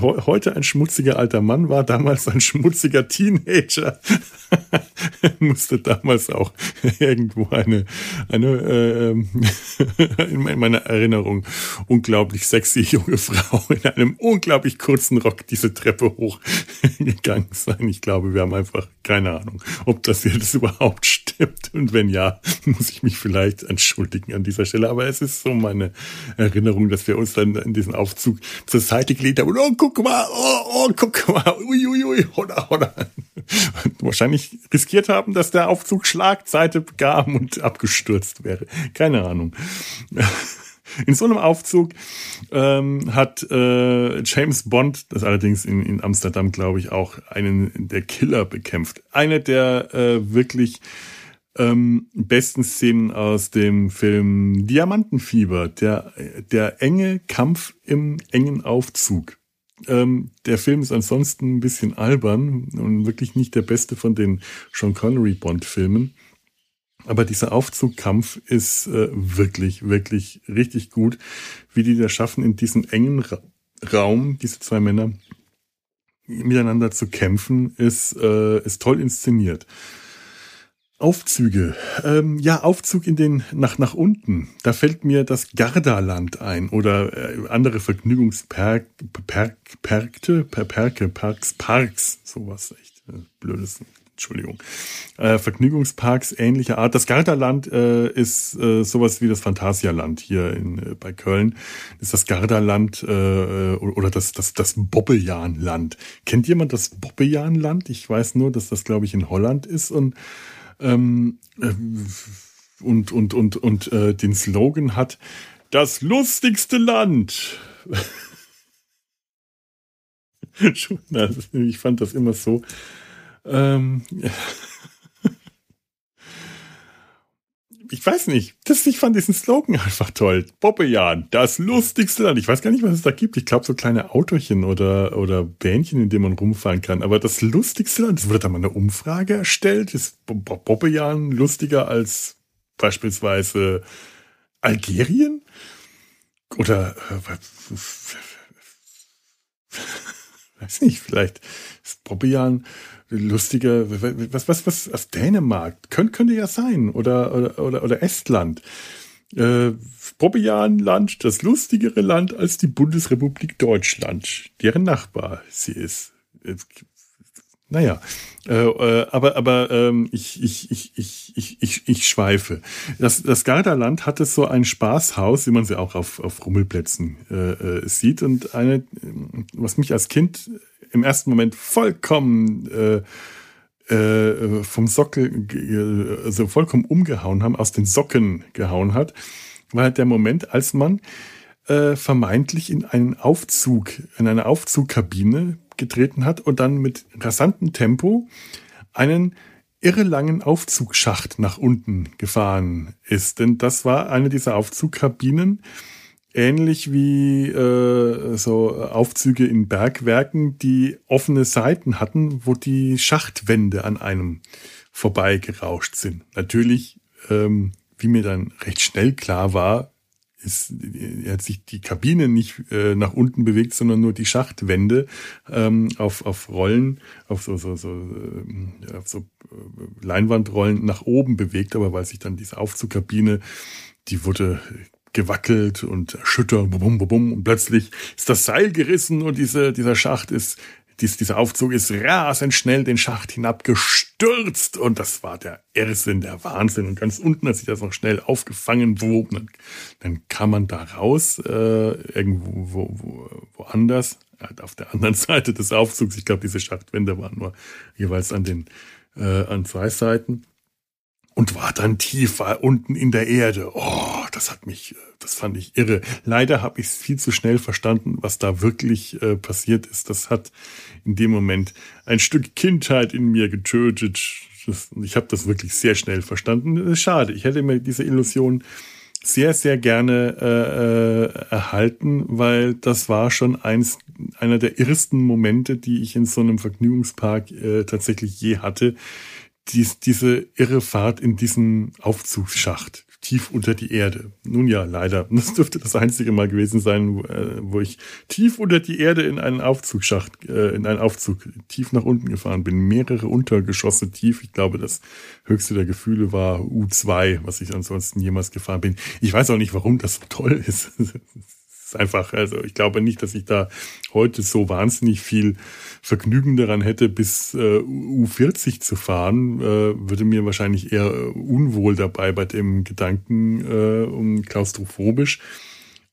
heute ein schmutziger alter Mann war, damals ein schmutziger Teenager, musste damals auch irgendwo eine, eine äh, in meiner Erinnerung unglaublich sexy junge Frau in einem unglaublich kurzen Rock diese Treppe hochgegangen sein. Ich glaube, wir haben einfach keine Ahnung, ob das jetzt überhaupt stimmt. Und wenn ja, muss ich mich vielleicht entschuldigen an dieser Stelle. Aber es ist so meine Erinnerung, dass wir uns dann in diesen Aufzug zur Seite gelegt haben und oh, guck mal, oh, oh, guck mal, uiuiui, ui, hoda, hoda. Und wahrscheinlich riskiert haben, dass der Aufzug Schlagseite bekam und abgestürzt wäre. Keine Ahnung. In so einem Aufzug ähm, hat äh, James Bond, das allerdings in, in Amsterdam, glaube ich, auch einen der Killer bekämpft. Eine der äh, wirklich ähm, besten Szenen aus dem Film Diamantenfieber, der, der enge Kampf im engen Aufzug. Ähm, der Film ist ansonsten ein bisschen albern und wirklich nicht der beste von den Sean Connery Bond-Filmen. Aber dieser Aufzugkampf ist äh, wirklich, wirklich richtig gut, wie die das schaffen, in diesem engen Ra Raum, diese zwei Männer, miteinander zu kämpfen, ist, äh, ist toll inszeniert. Aufzüge. Ähm, ja, Aufzug in den nach nach unten. Da fällt mir das Gardaland ein oder äh, andere Vergnügungsperk Perk, Perkte, per Perke, Parks, Parks, sowas echt äh, blödes. Entschuldigung. Äh, Vergnügungsparks ähnlicher Art. Das Gardaland äh, ist äh, sowas wie das Phantasialand hier in, äh, bei Köln. ist das Gardaland äh, oder das das das Bobbejahnland. Kennt jemand das Bobbejahnland? Ich weiß nur, dass das glaube ich in Holland ist und ähm, äh, und, und, und, und äh, den Slogan hat, das lustigste Land. ich fand das immer so. Ähm, ich weiß nicht. Das, ich fand diesen Slogan einfach toll. Bobbejan, das lustigste Land. Ich weiß gar nicht, was es da gibt. Ich glaube, so kleine Autochen oder, oder Bähnchen, in denen man rumfahren kann. Aber das lustigste Land, es wurde da mal eine Umfrage erstellt. Ist Bobbejan lustiger als beispielsweise Algerien? Oder, äh, weiß nicht, vielleicht ist Bobbejan lustige, was, was, was aus Dänemark, könnte, könnte ja sein, oder, oder, oder, oder Estland. Äh, Bobbejaanland, das lustigere Land als die Bundesrepublik Deutschland, deren Nachbar sie ist. Naja, äh, äh, aber aber ähm, ich, ich, ich, ich, ich, ich, ich schweife. Das, das Gardaland hatte so ein Spaßhaus, wie man sie auch auf, auf Rummelplätzen äh, äh, sieht. Und eine, was mich als Kind im ersten Moment vollkommen äh, äh, vom Sockel, also vollkommen umgehauen haben, aus den Socken gehauen hat, war halt der Moment, als man äh, vermeintlich in einen Aufzug, in eine Aufzugkabine getreten hat und dann mit rasantem Tempo einen irrelangen Aufzugsschacht nach unten gefahren ist. Denn das war eine dieser Aufzugkabinen, ähnlich wie äh, so Aufzüge in Bergwerken, die offene Seiten hatten, wo die Schachtwände an einem vorbeigerauscht sind. Natürlich, ähm, wie mir dann recht schnell klar war, ist, er hat sich die Kabine nicht äh, nach unten bewegt, sondern nur die Schachtwände ähm, auf, auf Rollen, auf so, so, so, äh, auf so äh, Leinwandrollen nach oben bewegt, aber weil sich dann diese Aufzugkabine, die wurde gewackelt und erschüttert, bum, bum, bum, und plötzlich ist das Seil gerissen und diese, dieser Schacht ist, dies, dieser Aufzug ist rasend schnell den Schacht hinabgestürzt. Und das war der Irrsinn, der Wahnsinn. Und ganz unten hat sich das noch schnell aufgefangen, wo, dann, dann kam man da raus, äh, irgendwo wo, wo, woanders, auf der anderen Seite des Aufzugs, ich glaube, diese Schachtwände waren nur jeweils an den, äh, an zwei Seiten und war dann tiefer unten in der Erde. Oh, das hat mich, das fand ich irre. Leider habe ich es viel zu schnell verstanden, was da wirklich äh, passiert ist. Das hat in dem Moment ein Stück Kindheit in mir getötet. Das, ich habe das wirklich sehr schnell verstanden. Schade, ich hätte mir diese Illusion sehr, sehr gerne äh, äh, erhalten, weil das war schon eins, einer der ersten Momente, die ich in so einem Vergnügungspark äh, tatsächlich je hatte dies, diese irre Fahrt in diesen Aufzugsschacht tief unter die Erde. Nun ja, leider. Das dürfte das einzige Mal gewesen sein, wo äh, ich tief unter die Erde in einen Aufzugsschacht, äh, in einen Aufzug tief nach unten gefahren bin. Mehrere Untergeschosse tief. Ich glaube, das höchste der Gefühle war U2, was ich ansonsten jemals gefahren bin. Ich weiß auch nicht, warum das so toll ist. ist einfach, also ich glaube nicht, dass ich da heute so wahnsinnig viel Vergnügen daran hätte, bis äh, U40 zu fahren, äh, würde mir wahrscheinlich eher äh, unwohl dabei bei dem Gedanken äh, und klaustrophobisch.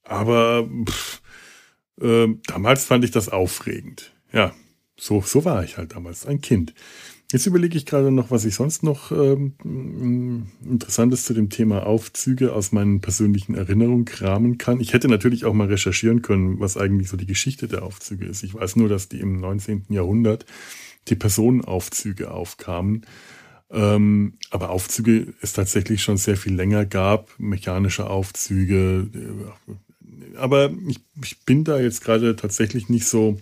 Aber pff, äh, damals fand ich das aufregend. Ja, so, so war ich halt damals ein Kind. Jetzt überlege ich gerade noch, was ich sonst noch ähm, Interessantes zu dem Thema Aufzüge aus meinen persönlichen Erinnerungen kramen kann. Ich hätte natürlich auch mal recherchieren können, was eigentlich so die Geschichte der Aufzüge ist. Ich weiß nur, dass die im 19. Jahrhundert die Personenaufzüge aufkamen. Ähm, aber Aufzüge es tatsächlich schon sehr viel länger gab, mechanische Aufzüge. Aber ich, ich bin da jetzt gerade tatsächlich nicht so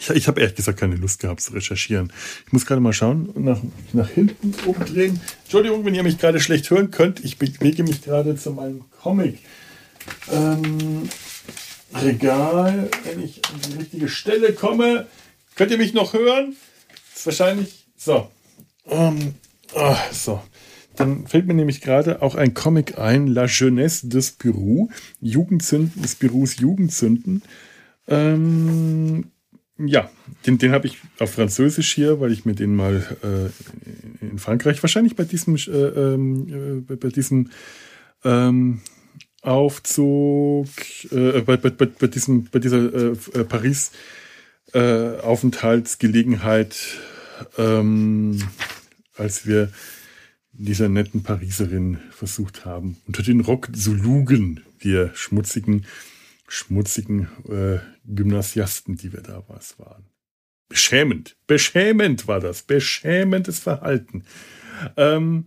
Ich, ich habe ehrlich gesagt keine Lust gehabt zu recherchieren. Ich muss gerade mal schauen und nach, nach hinten umdrehen. Entschuldigung, wenn ihr mich gerade schlecht hören könnt. Ich bewege mich gerade zu meinem Comic. Ähm, Regal, wenn ich an die richtige Stelle komme. Könnt ihr mich noch hören? Ist wahrscheinlich. So. Ähm, oh, so. Dann fällt mir nämlich gerade auch ein Comic ein, La Jeunesse des Spirou, Jugendzünden, des Spirous Jugendzünden. Ähm, ja, den, den habe ich auf Französisch hier, weil ich mir den mal äh, in Frankreich, wahrscheinlich bei diesem, äh, ähm, äh, bei diesem ähm, Aufzug, äh, bei, bei, bei, diesem, bei dieser äh, äh Paris Aufenthaltsgelegenheit, ähm, als wir dieser netten Pariserin versucht haben, unter den Rock zu lugen, wir schmutzigen, schmutzigen äh, Gymnasiasten, die wir da was waren. Beschämend, beschämend war das, beschämendes Verhalten. Ähm,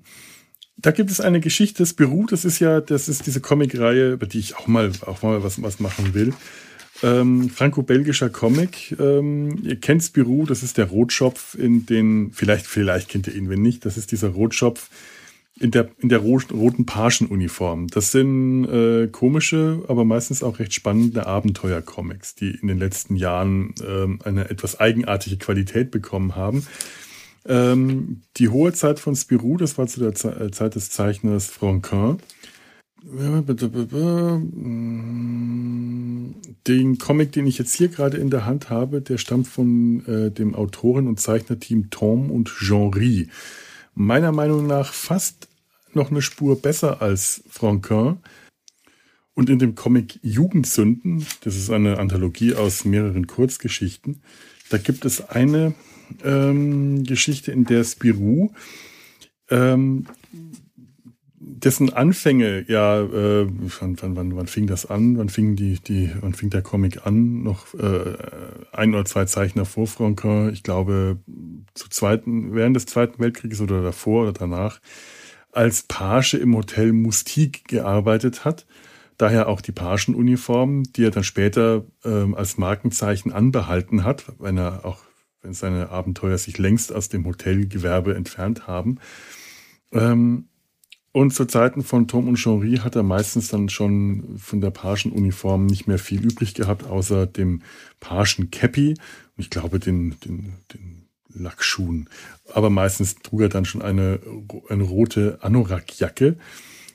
da gibt es eine Geschichte, das Beruht, das ist ja, das ist diese Comicreihe, über die ich auch mal, auch mal was, was machen will. Ähm, Franco-belgischer Comic. Ähm, ihr kennt Spirou, das ist der Rotschopf in den, vielleicht, vielleicht kennt ihr ihn, wenn nicht, das ist dieser Rotschopf in der, in der roten Pagenuniform. Das sind äh, komische, aber meistens auch recht spannende Abenteuer-Comics, die in den letzten Jahren ähm, eine etwas eigenartige Qualität bekommen haben. Ähm, die hohe Zeit von Spirou, das war zu der Ze äh, Zeit des Zeichners Franquin. Den Comic, den ich jetzt hier gerade in der Hand habe, der stammt von äh, dem Autoren- und Zeichnerteam Tom und Jean-Rie. Meiner Meinung nach fast noch eine Spur besser als Franquin. Und in dem Comic Jugendsünden, das ist eine Anthologie aus mehreren Kurzgeschichten, da gibt es eine ähm, Geschichte, in der Spirou, ähm, dessen Anfänge, ja, äh, wann, wann, wann, fing das an? Wann fing die, die, wann fing der Comic an? Noch äh, ein oder zwei Zeichner vor Franquin, ich glaube, zu zweiten, während des Zweiten Weltkrieges oder davor oder danach, als Page im Hotel Moustique gearbeitet hat. Daher auch die Pagenuniform, die er dann später ähm, als Markenzeichen anbehalten hat, wenn er auch wenn seine Abenteuer sich längst aus dem Hotelgewerbe entfernt haben. Ähm, und zu Zeiten von Tom und Jean-Rie hat er meistens dann schon von der Pagenuniform nicht mehr viel übrig gehabt, außer dem Pagen-Cappy. Und ich glaube, den, den, den Lackschuhen. Aber meistens trug er dann schon eine, eine rote Anorak-Jacke.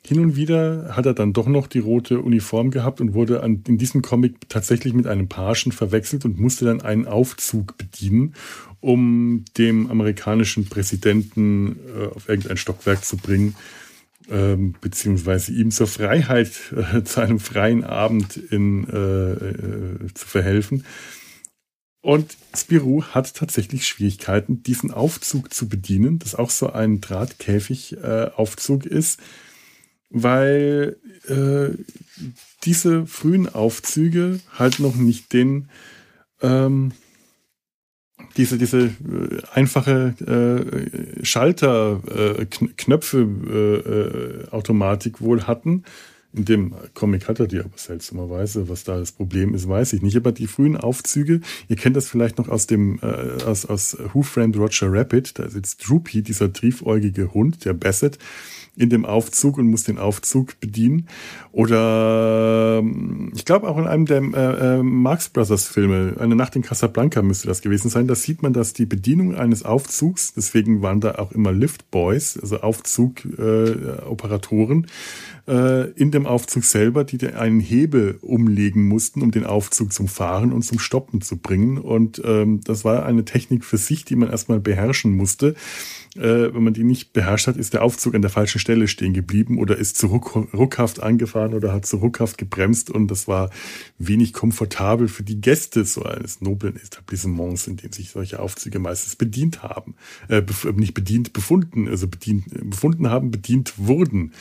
Hin und wieder hat er dann doch noch die rote Uniform gehabt und wurde an, in diesem Comic tatsächlich mit einem Pagen verwechselt und musste dann einen Aufzug bedienen, um dem amerikanischen Präsidenten äh, auf irgendein Stockwerk zu bringen, äh, beziehungsweise ihm zur Freiheit, äh, zu einem freien Abend in, äh, äh, zu verhelfen. Und Spirou hat tatsächlich Schwierigkeiten, diesen Aufzug zu bedienen, das auch so ein Drahtkäfig-Aufzug äh, ist weil äh, diese frühen Aufzüge halt noch nicht den ähm, diese diese äh, einfache äh, Schalter äh, Knöpfe äh, äh, Automatik wohl hatten. In dem Comic hat er die aber seltsamerweise. Was da das Problem ist, weiß ich nicht. Aber die frühen Aufzüge, ihr kennt das vielleicht noch aus dem äh, aus, aus Who Framed Roger Rabbit. Da sitzt Droopy, dieser triefäugige Hund, der Bassett in dem Aufzug und muss den Aufzug bedienen. Oder ähm, ich glaube auch in einem der äh, äh, Marx Brothers Filme, eine Nacht in Casablanca müsste das gewesen sein. Da sieht man, dass die Bedienung eines Aufzugs, deswegen waren da auch immer Lift Boys, also Aufzugoperatoren, äh, in dem Aufzug selber, die einen Hebel umlegen mussten, um den Aufzug zum Fahren und zum Stoppen zu bringen. Und ähm, das war eine Technik für sich, die man erstmal beherrschen musste äh, wenn man die nicht beherrscht hat, ist der Aufzug an der falschen Stelle stehen geblieben oder ist zu ruck, ruckhaft angefahren oder hat zu ruckhaft gebremst und das war wenig komfortabel für die Gäste so eines noblen Etablissements, in dem sich solche Aufzüge meistens bedient haben, äh, nicht bedient befunden, also bedient befunden haben, bedient wurden.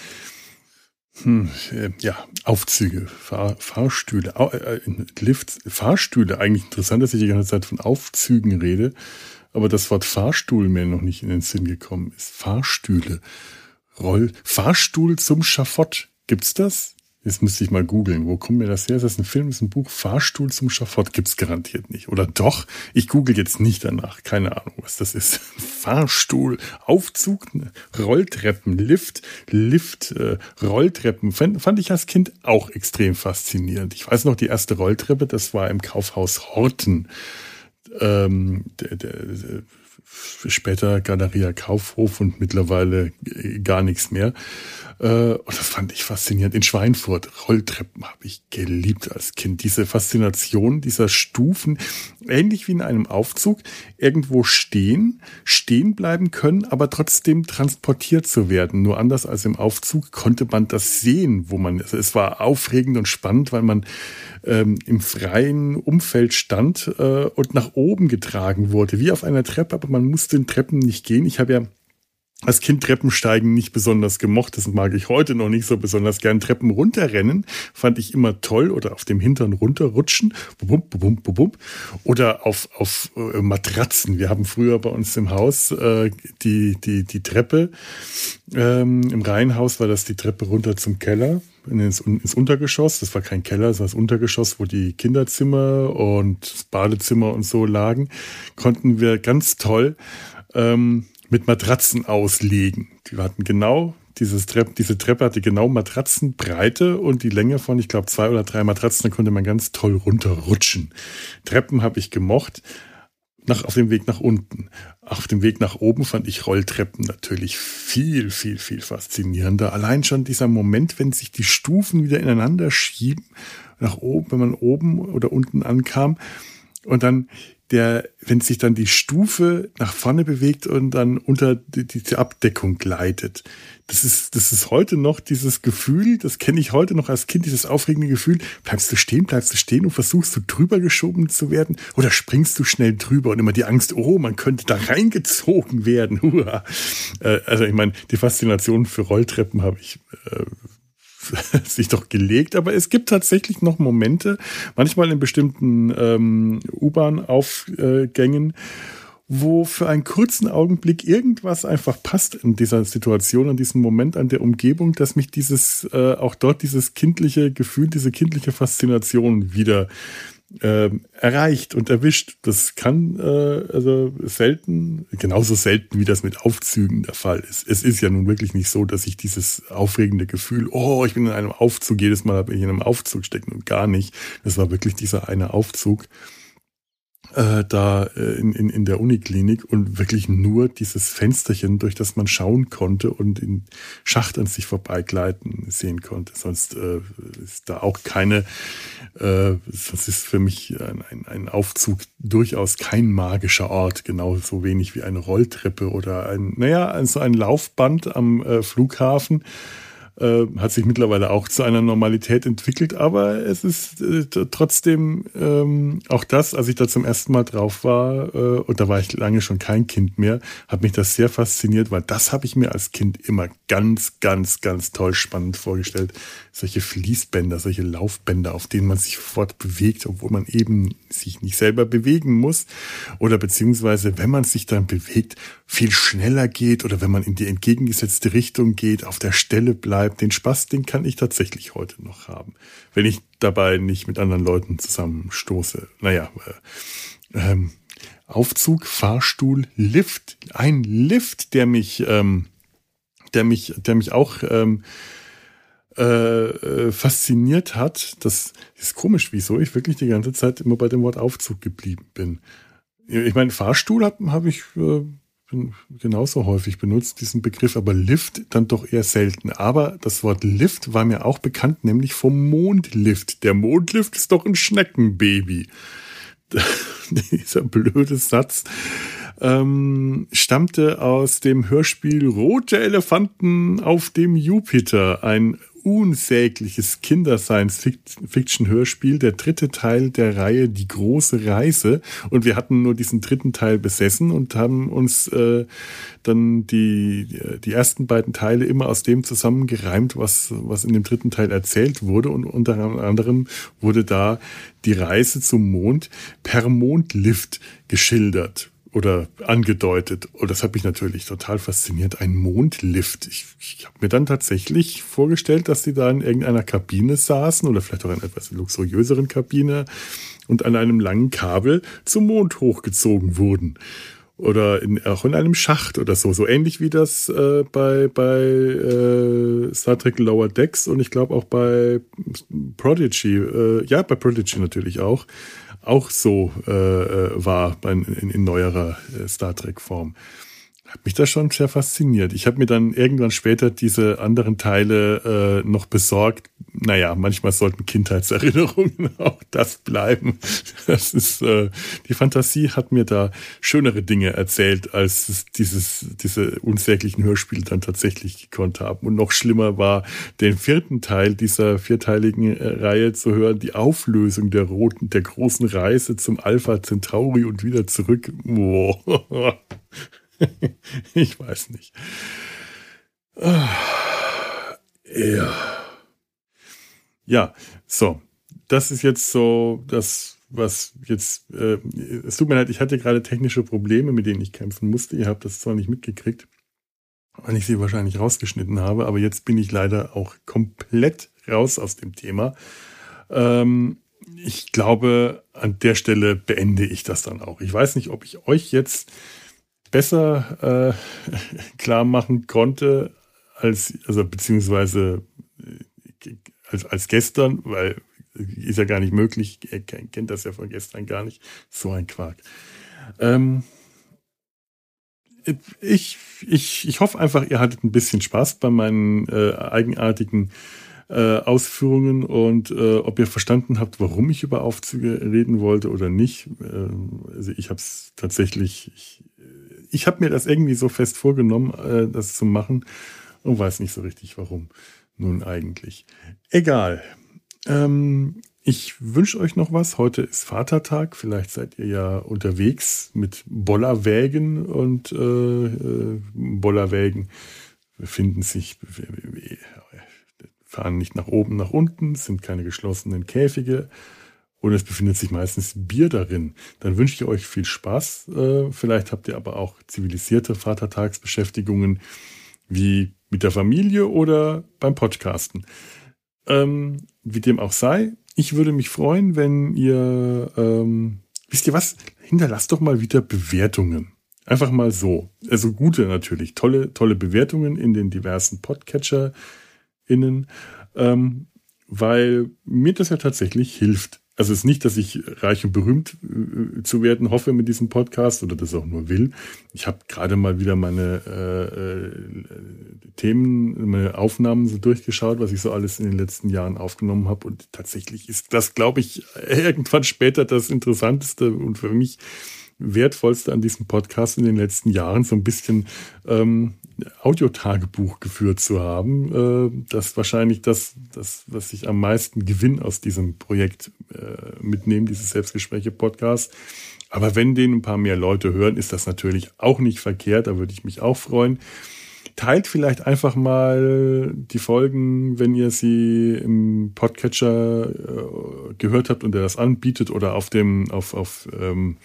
Hm, äh, ja, Aufzüge, Fahr, Fahrstühle, äh, Lifts, Fahrstühle. Eigentlich interessant, dass ich die ganze Zeit von Aufzügen rede aber das Wort Fahrstuhl mir noch nicht in den Sinn gekommen ist. Fahrstühle. Roll. Fahrstuhl zum Schafott. Gibt's das? Jetzt müsste ich mal googeln. Wo kommt mir das her? Ist das ein Film? Ist ein Buch? Fahrstuhl zum Schafott gibt's garantiert nicht. Oder doch? Ich google jetzt nicht danach. Keine Ahnung, was das ist. Fahrstuhl, Aufzug, Rolltreppen, Lift, Lift, äh, Rolltreppen. Fand, fand ich als Kind auch extrem faszinierend. Ich weiß noch, die erste Rolltreppe, das war im Kaufhaus Horten. Ähm, der, der später Galeria Kaufhof und mittlerweile gar nichts mehr. Äh, und das fand ich faszinierend. In Schweinfurt, Rolltreppen habe ich geliebt als Kind. Diese Faszination dieser Stufen, ähnlich wie in einem Aufzug, irgendwo stehen, stehen bleiben können, aber trotzdem transportiert zu werden. Nur anders als im Aufzug konnte man das sehen, wo man, also es war aufregend und spannend, weil man ähm, im freien Umfeld stand äh, und nach oben getragen wurde, wie auf einer Treppe, aber man musste in Treppen nicht gehen. Ich habe ja als Kind Treppensteigen nicht besonders gemocht. Das mag ich heute noch nicht so besonders gern. Treppen runterrennen fand ich immer toll oder auf dem Hintern runterrutschen. Bum, bum, bum, bum. Oder auf, auf äh, Matratzen. Wir haben früher bei uns im Haus äh, die, die, die Treppe. Ähm, Im Reihenhaus war das die Treppe runter zum Keller. Ins, ins Untergeschoss. Das war kein Keller, das war das Untergeschoss, wo die Kinderzimmer und das Badezimmer und so lagen. Konnten wir ganz toll ähm, mit Matratzen auslegen. Die hatten genau dieses Trepp, diese Treppe hatte genau Matratzenbreite und die Länge von, ich glaube, zwei oder drei Matratzen, da konnte man ganz toll runterrutschen. Treppen habe ich gemocht. Nach, auf dem Weg nach unten. Auf dem Weg nach oben fand ich Rolltreppen natürlich viel, viel, viel faszinierender. Allein schon dieser Moment, wenn sich die Stufen wieder ineinander schieben, nach oben, wenn man oben oder unten ankam und dann der, wenn sich dann die Stufe nach vorne bewegt und dann unter die, die Abdeckung gleitet. Das ist, das ist heute noch dieses Gefühl, das kenne ich heute noch als Kind, dieses aufregende Gefühl, bleibst du stehen, bleibst du stehen und versuchst du drüber geschoben zu werden oder springst du schnell drüber und immer die Angst, oh, man könnte da reingezogen werden. Äh, also ich meine, die Faszination für Rolltreppen habe ich äh, sich doch gelegt, aber es gibt tatsächlich noch Momente, manchmal in bestimmten ähm, U-Bahn-Aufgängen, wo für einen kurzen Augenblick irgendwas einfach passt in dieser Situation, in diesem Moment an der Umgebung, dass mich dieses, äh, auch dort dieses kindliche Gefühl, diese kindliche Faszination wieder äh, erreicht und erwischt. Das kann äh, also selten, genauso selten wie das mit Aufzügen der Fall ist. Es ist ja nun wirklich nicht so, dass ich dieses aufregende Gefühl, oh, ich bin in einem Aufzug, jedes Mal bin ich in einem Aufzug stecken und gar nicht. Das war wirklich dieser eine Aufzug äh, da äh, in, in, in der Uniklinik und wirklich nur dieses Fensterchen, durch das man schauen konnte und in Schacht an sich vorbeigleiten sehen konnte. Sonst äh, ist da auch keine, äh, sonst ist für mich ein, ein, ein Aufzug durchaus kein magischer Ort, genauso wenig wie eine Rolltreppe oder ein, naja, also ein Laufband am äh, Flughafen äh, hat sich mittlerweile auch zu einer Normalität entwickelt, aber es ist äh, trotzdem ähm, auch das, als ich da zum ersten Mal drauf war, äh, und da war ich lange schon kein Kind mehr, hat mich das sehr fasziniert, weil das habe ich mir als Kind immer ganz, ganz, ganz toll spannend vorgestellt. Solche Fließbänder, solche Laufbänder, auf denen man sich sofort bewegt, obwohl man eben sich nicht selber bewegen muss. Oder beziehungsweise, wenn man sich dann bewegt, viel schneller geht oder wenn man in die entgegengesetzte Richtung geht, auf der Stelle bleibt. Den Spaß, den kann ich tatsächlich heute noch haben. Wenn ich dabei nicht mit anderen Leuten zusammenstoße. Naja, äh, ähm, Aufzug, Fahrstuhl, Lift. Ein Lift, der mich, ähm, der mich, der mich auch ähm, äh, äh fasziniert hat. Das ist komisch, wieso ich wirklich die ganze Zeit immer bei dem Wort Aufzug geblieben bin. Ich meine, Fahrstuhl habe hab ich äh, genauso häufig benutzt, diesen Begriff, aber Lift dann doch eher selten. Aber das Wort Lift war mir auch bekannt, nämlich vom Mondlift. Der Mondlift ist doch ein Schneckenbaby. Dieser blöde Satz ähm, stammte aus dem Hörspiel Rote Elefanten auf dem Jupiter, ein unsägliches Kinder-Science-Fiction-Hörspiel, der dritte Teil der Reihe Die große Reise. Und wir hatten nur diesen dritten Teil besessen und haben uns äh, dann die, die ersten beiden Teile immer aus dem zusammengereimt, was, was in dem dritten Teil erzählt wurde. Und unter anderem wurde da die Reise zum Mond per Mondlift geschildert oder angedeutet. Und das hat mich natürlich total fasziniert. Ein Mondlift. Ich, ich habe mir dann tatsächlich vorgestellt, dass die da in irgendeiner Kabine saßen oder vielleicht auch in etwas luxuriöseren Kabine und an einem langen Kabel zum Mond hochgezogen wurden. Oder in, auch in einem Schacht oder so. So ähnlich wie das äh, bei, bei äh, Star Trek Lower Decks und ich glaube auch bei Prodigy. Äh, ja, bei Prodigy natürlich auch auch so äh, äh war in, in, in neuerer äh, Star Trek-Form. Hat mich das schon sehr fasziniert. Ich habe mir dann irgendwann später diese anderen Teile äh, noch besorgt. Naja, manchmal sollten Kindheitserinnerungen auch das bleiben. Das ist äh, die Fantasie hat mir da schönere Dinge erzählt, als es dieses diese unsäglichen Hörspiele dann tatsächlich gekonnt haben. Und noch schlimmer war, den vierten Teil dieser vierteiligen äh, Reihe zu hören, die Auflösung der roten, der großen Reise zum Alpha Centauri und wieder zurück. Boah. ich weiß nicht. Ja. Ja, so. Das ist jetzt so das, was jetzt. Äh, es tut mir leid, ich hatte gerade technische Probleme, mit denen ich kämpfen musste. Ihr habt das zwar nicht mitgekriegt, weil ich sie wahrscheinlich rausgeschnitten habe, aber jetzt bin ich leider auch komplett raus aus dem Thema. Ähm, ich glaube, an der Stelle beende ich das dann auch. Ich weiß nicht, ob ich euch jetzt besser äh, klar machen konnte, als, also beziehungsweise äh, als, als gestern, weil ist ja gar nicht möglich, er kennt das ja von gestern gar nicht. So ein Quark. Ähm, ich, ich, ich hoffe einfach, ihr hattet ein bisschen Spaß bei meinen äh, eigenartigen äh, Ausführungen und äh, ob ihr verstanden habt, warum ich über Aufzüge reden wollte oder nicht. Äh, also ich habe es tatsächlich, ich, ich habe mir das irgendwie so fest vorgenommen, äh, das zu machen und weiß nicht so richtig warum. Nun eigentlich. Egal. Ähm, ich wünsche euch noch was. Heute ist Vatertag. Vielleicht seid ihr ja unterwegs mit Bollerwägen und äh, äh, Bollerwägen befinden sich, fahren nicht nach oben, nach unten, sind keine geschlossenen Käfige und es befindet sich meistens Bier darin. Dann wünsche ich euch viel Spaß. Äh, vielleicht habt ihr aber auch zivilisierte Vatertagsbeschäftigungen wie mit der Familie oder beim Podcasten. Ähm, wie dem auch sei, ich würde mich freuen, wenn ihr, ähm, wisst ihr was, hinterlasst doch mal wieder Bewertungen. Einfach mal so. Also gute natürlich, tolle, tolle Bewertungen in den diversen Podcatcher-Innen, ähm, weil mir das ja tatsächlich hilft also es ist nicht, dass ich reich und berühmt äh, zu werden hoffe mit diesem Podcast oder das auch nur will. Ich habe gerade mal wieder meine äh, äh, Themen, meine Aufnahmen so durchgeschaut, was ich so alles in den letzten Jahren aufgenommen habe. Und tatsächlich ist das, glaube ich, irgendwann später das Interessanteste und für mich wertvollste an diesem Podcast in den letzten Jahren, so ein bisschen ähm, Audiotagebuch geführt zu haben. Äh, das wahrscheinlich das, das, was ich am meisten Gewinn aus diesem Projekt äh, mitnehme, dieses Selbstgespräche-Podcast. Aber wenn den ein paar mehr Leute hören, ist das natürlich auch nicht verkehrt. Da würde ich mich auch freuen. Teilt vielleicht einfach mal die Folgen, wenn ihr sie im Podcatcher äh, gehört habt und der das anbietet oder auf dem, auf, auf ähm,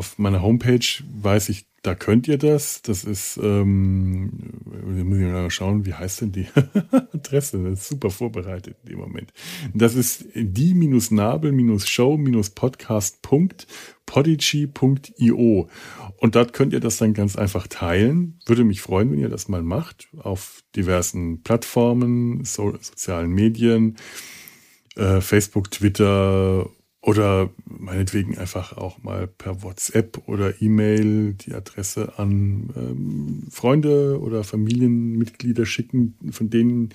auf meiner Homepage weiß ich, da könnt ihr das. Das ist, ähm, muss ich mal schauen, wie heißt denn die Adresse? Das ist super vorbereitet in dem Moment. Das ist die-nabel-show-podcast.podigy.io. Und dort könnt ihr das dann ganz einfach teilen. Würde mich freuen, wenn ihr das mal macht. Auf diversen Plattformen, so, sozialen Medien, äh, Facebook, Twitter oder meinetwegen einfach auch mal per WhatsApp oder E-Mail die Adresse an ähm, Freunde oder Familienmitglieder schicken, von denen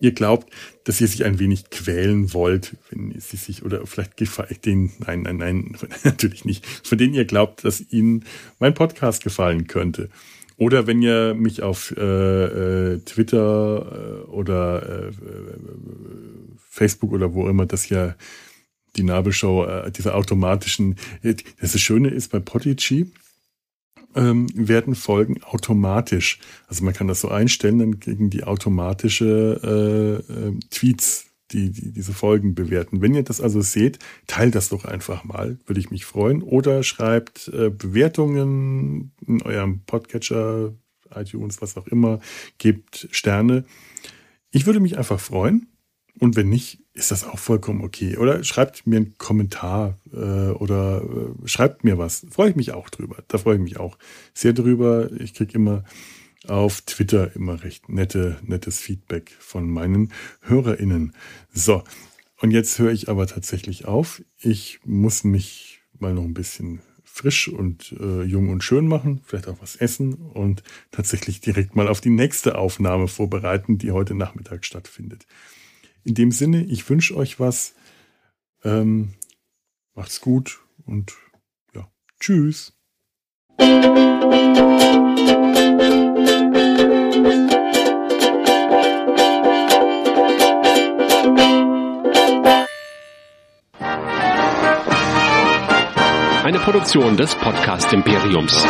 ihr glaubt, dass ihr sich ein wenig quälen wollt, wenn sie sich, oder vielleicht gefällt denen, nein, nein, nein, natürlich nicht, von denen ihr glaubt, dass ihnen mein Podcast gefallen könnte. Oder wenn ihr mich auf äh, äh, Twitter äh, oder äh, Facebook oder wo immer das hier die Nabelshow, äh, diese automatischen, äh, das Schöne ist bei Podigy, ähm, werden Folgen automatisch. Also man kann das so einstellen, dann kriegen die automatische äh, äh, Tweets die, die diese Folgen bewerten. Wenn ihr das also seht, teilt das doch einfach mal, würde ich mich freuen. Oder schreibt äh, Bewertungen in eurem Podcatcher, iTunes, was auch immer, gebt Sterne. Ich würde mich einfach freuen. Und wenn nicht, ist das auch vollkommen okay. Oder schreibt mir einen Kommentar äh, oder äh, schreibt mir was. Freue ich mich auch drüber. Da freue ich mich auch sehr drüber. Ich kriege immer auf Twitter immer recht nette, nettes Feedback von meinen HörerInnen. So, und jetzt höre ich aber tatsächlich auf. Ich muss mich mal noch ein bisschen frisch und äh, jung und schön machen, vielleicht auch was essen und tatsächlich direkt mal auf die nächste Aufnahme vorbereiten, die heute Nachmittag stattfindet. In dem Sinne, ich wünsche euch was. Ähm, macht's gut und ja, tschüss. Eine Produktion des Podcast Imperiums.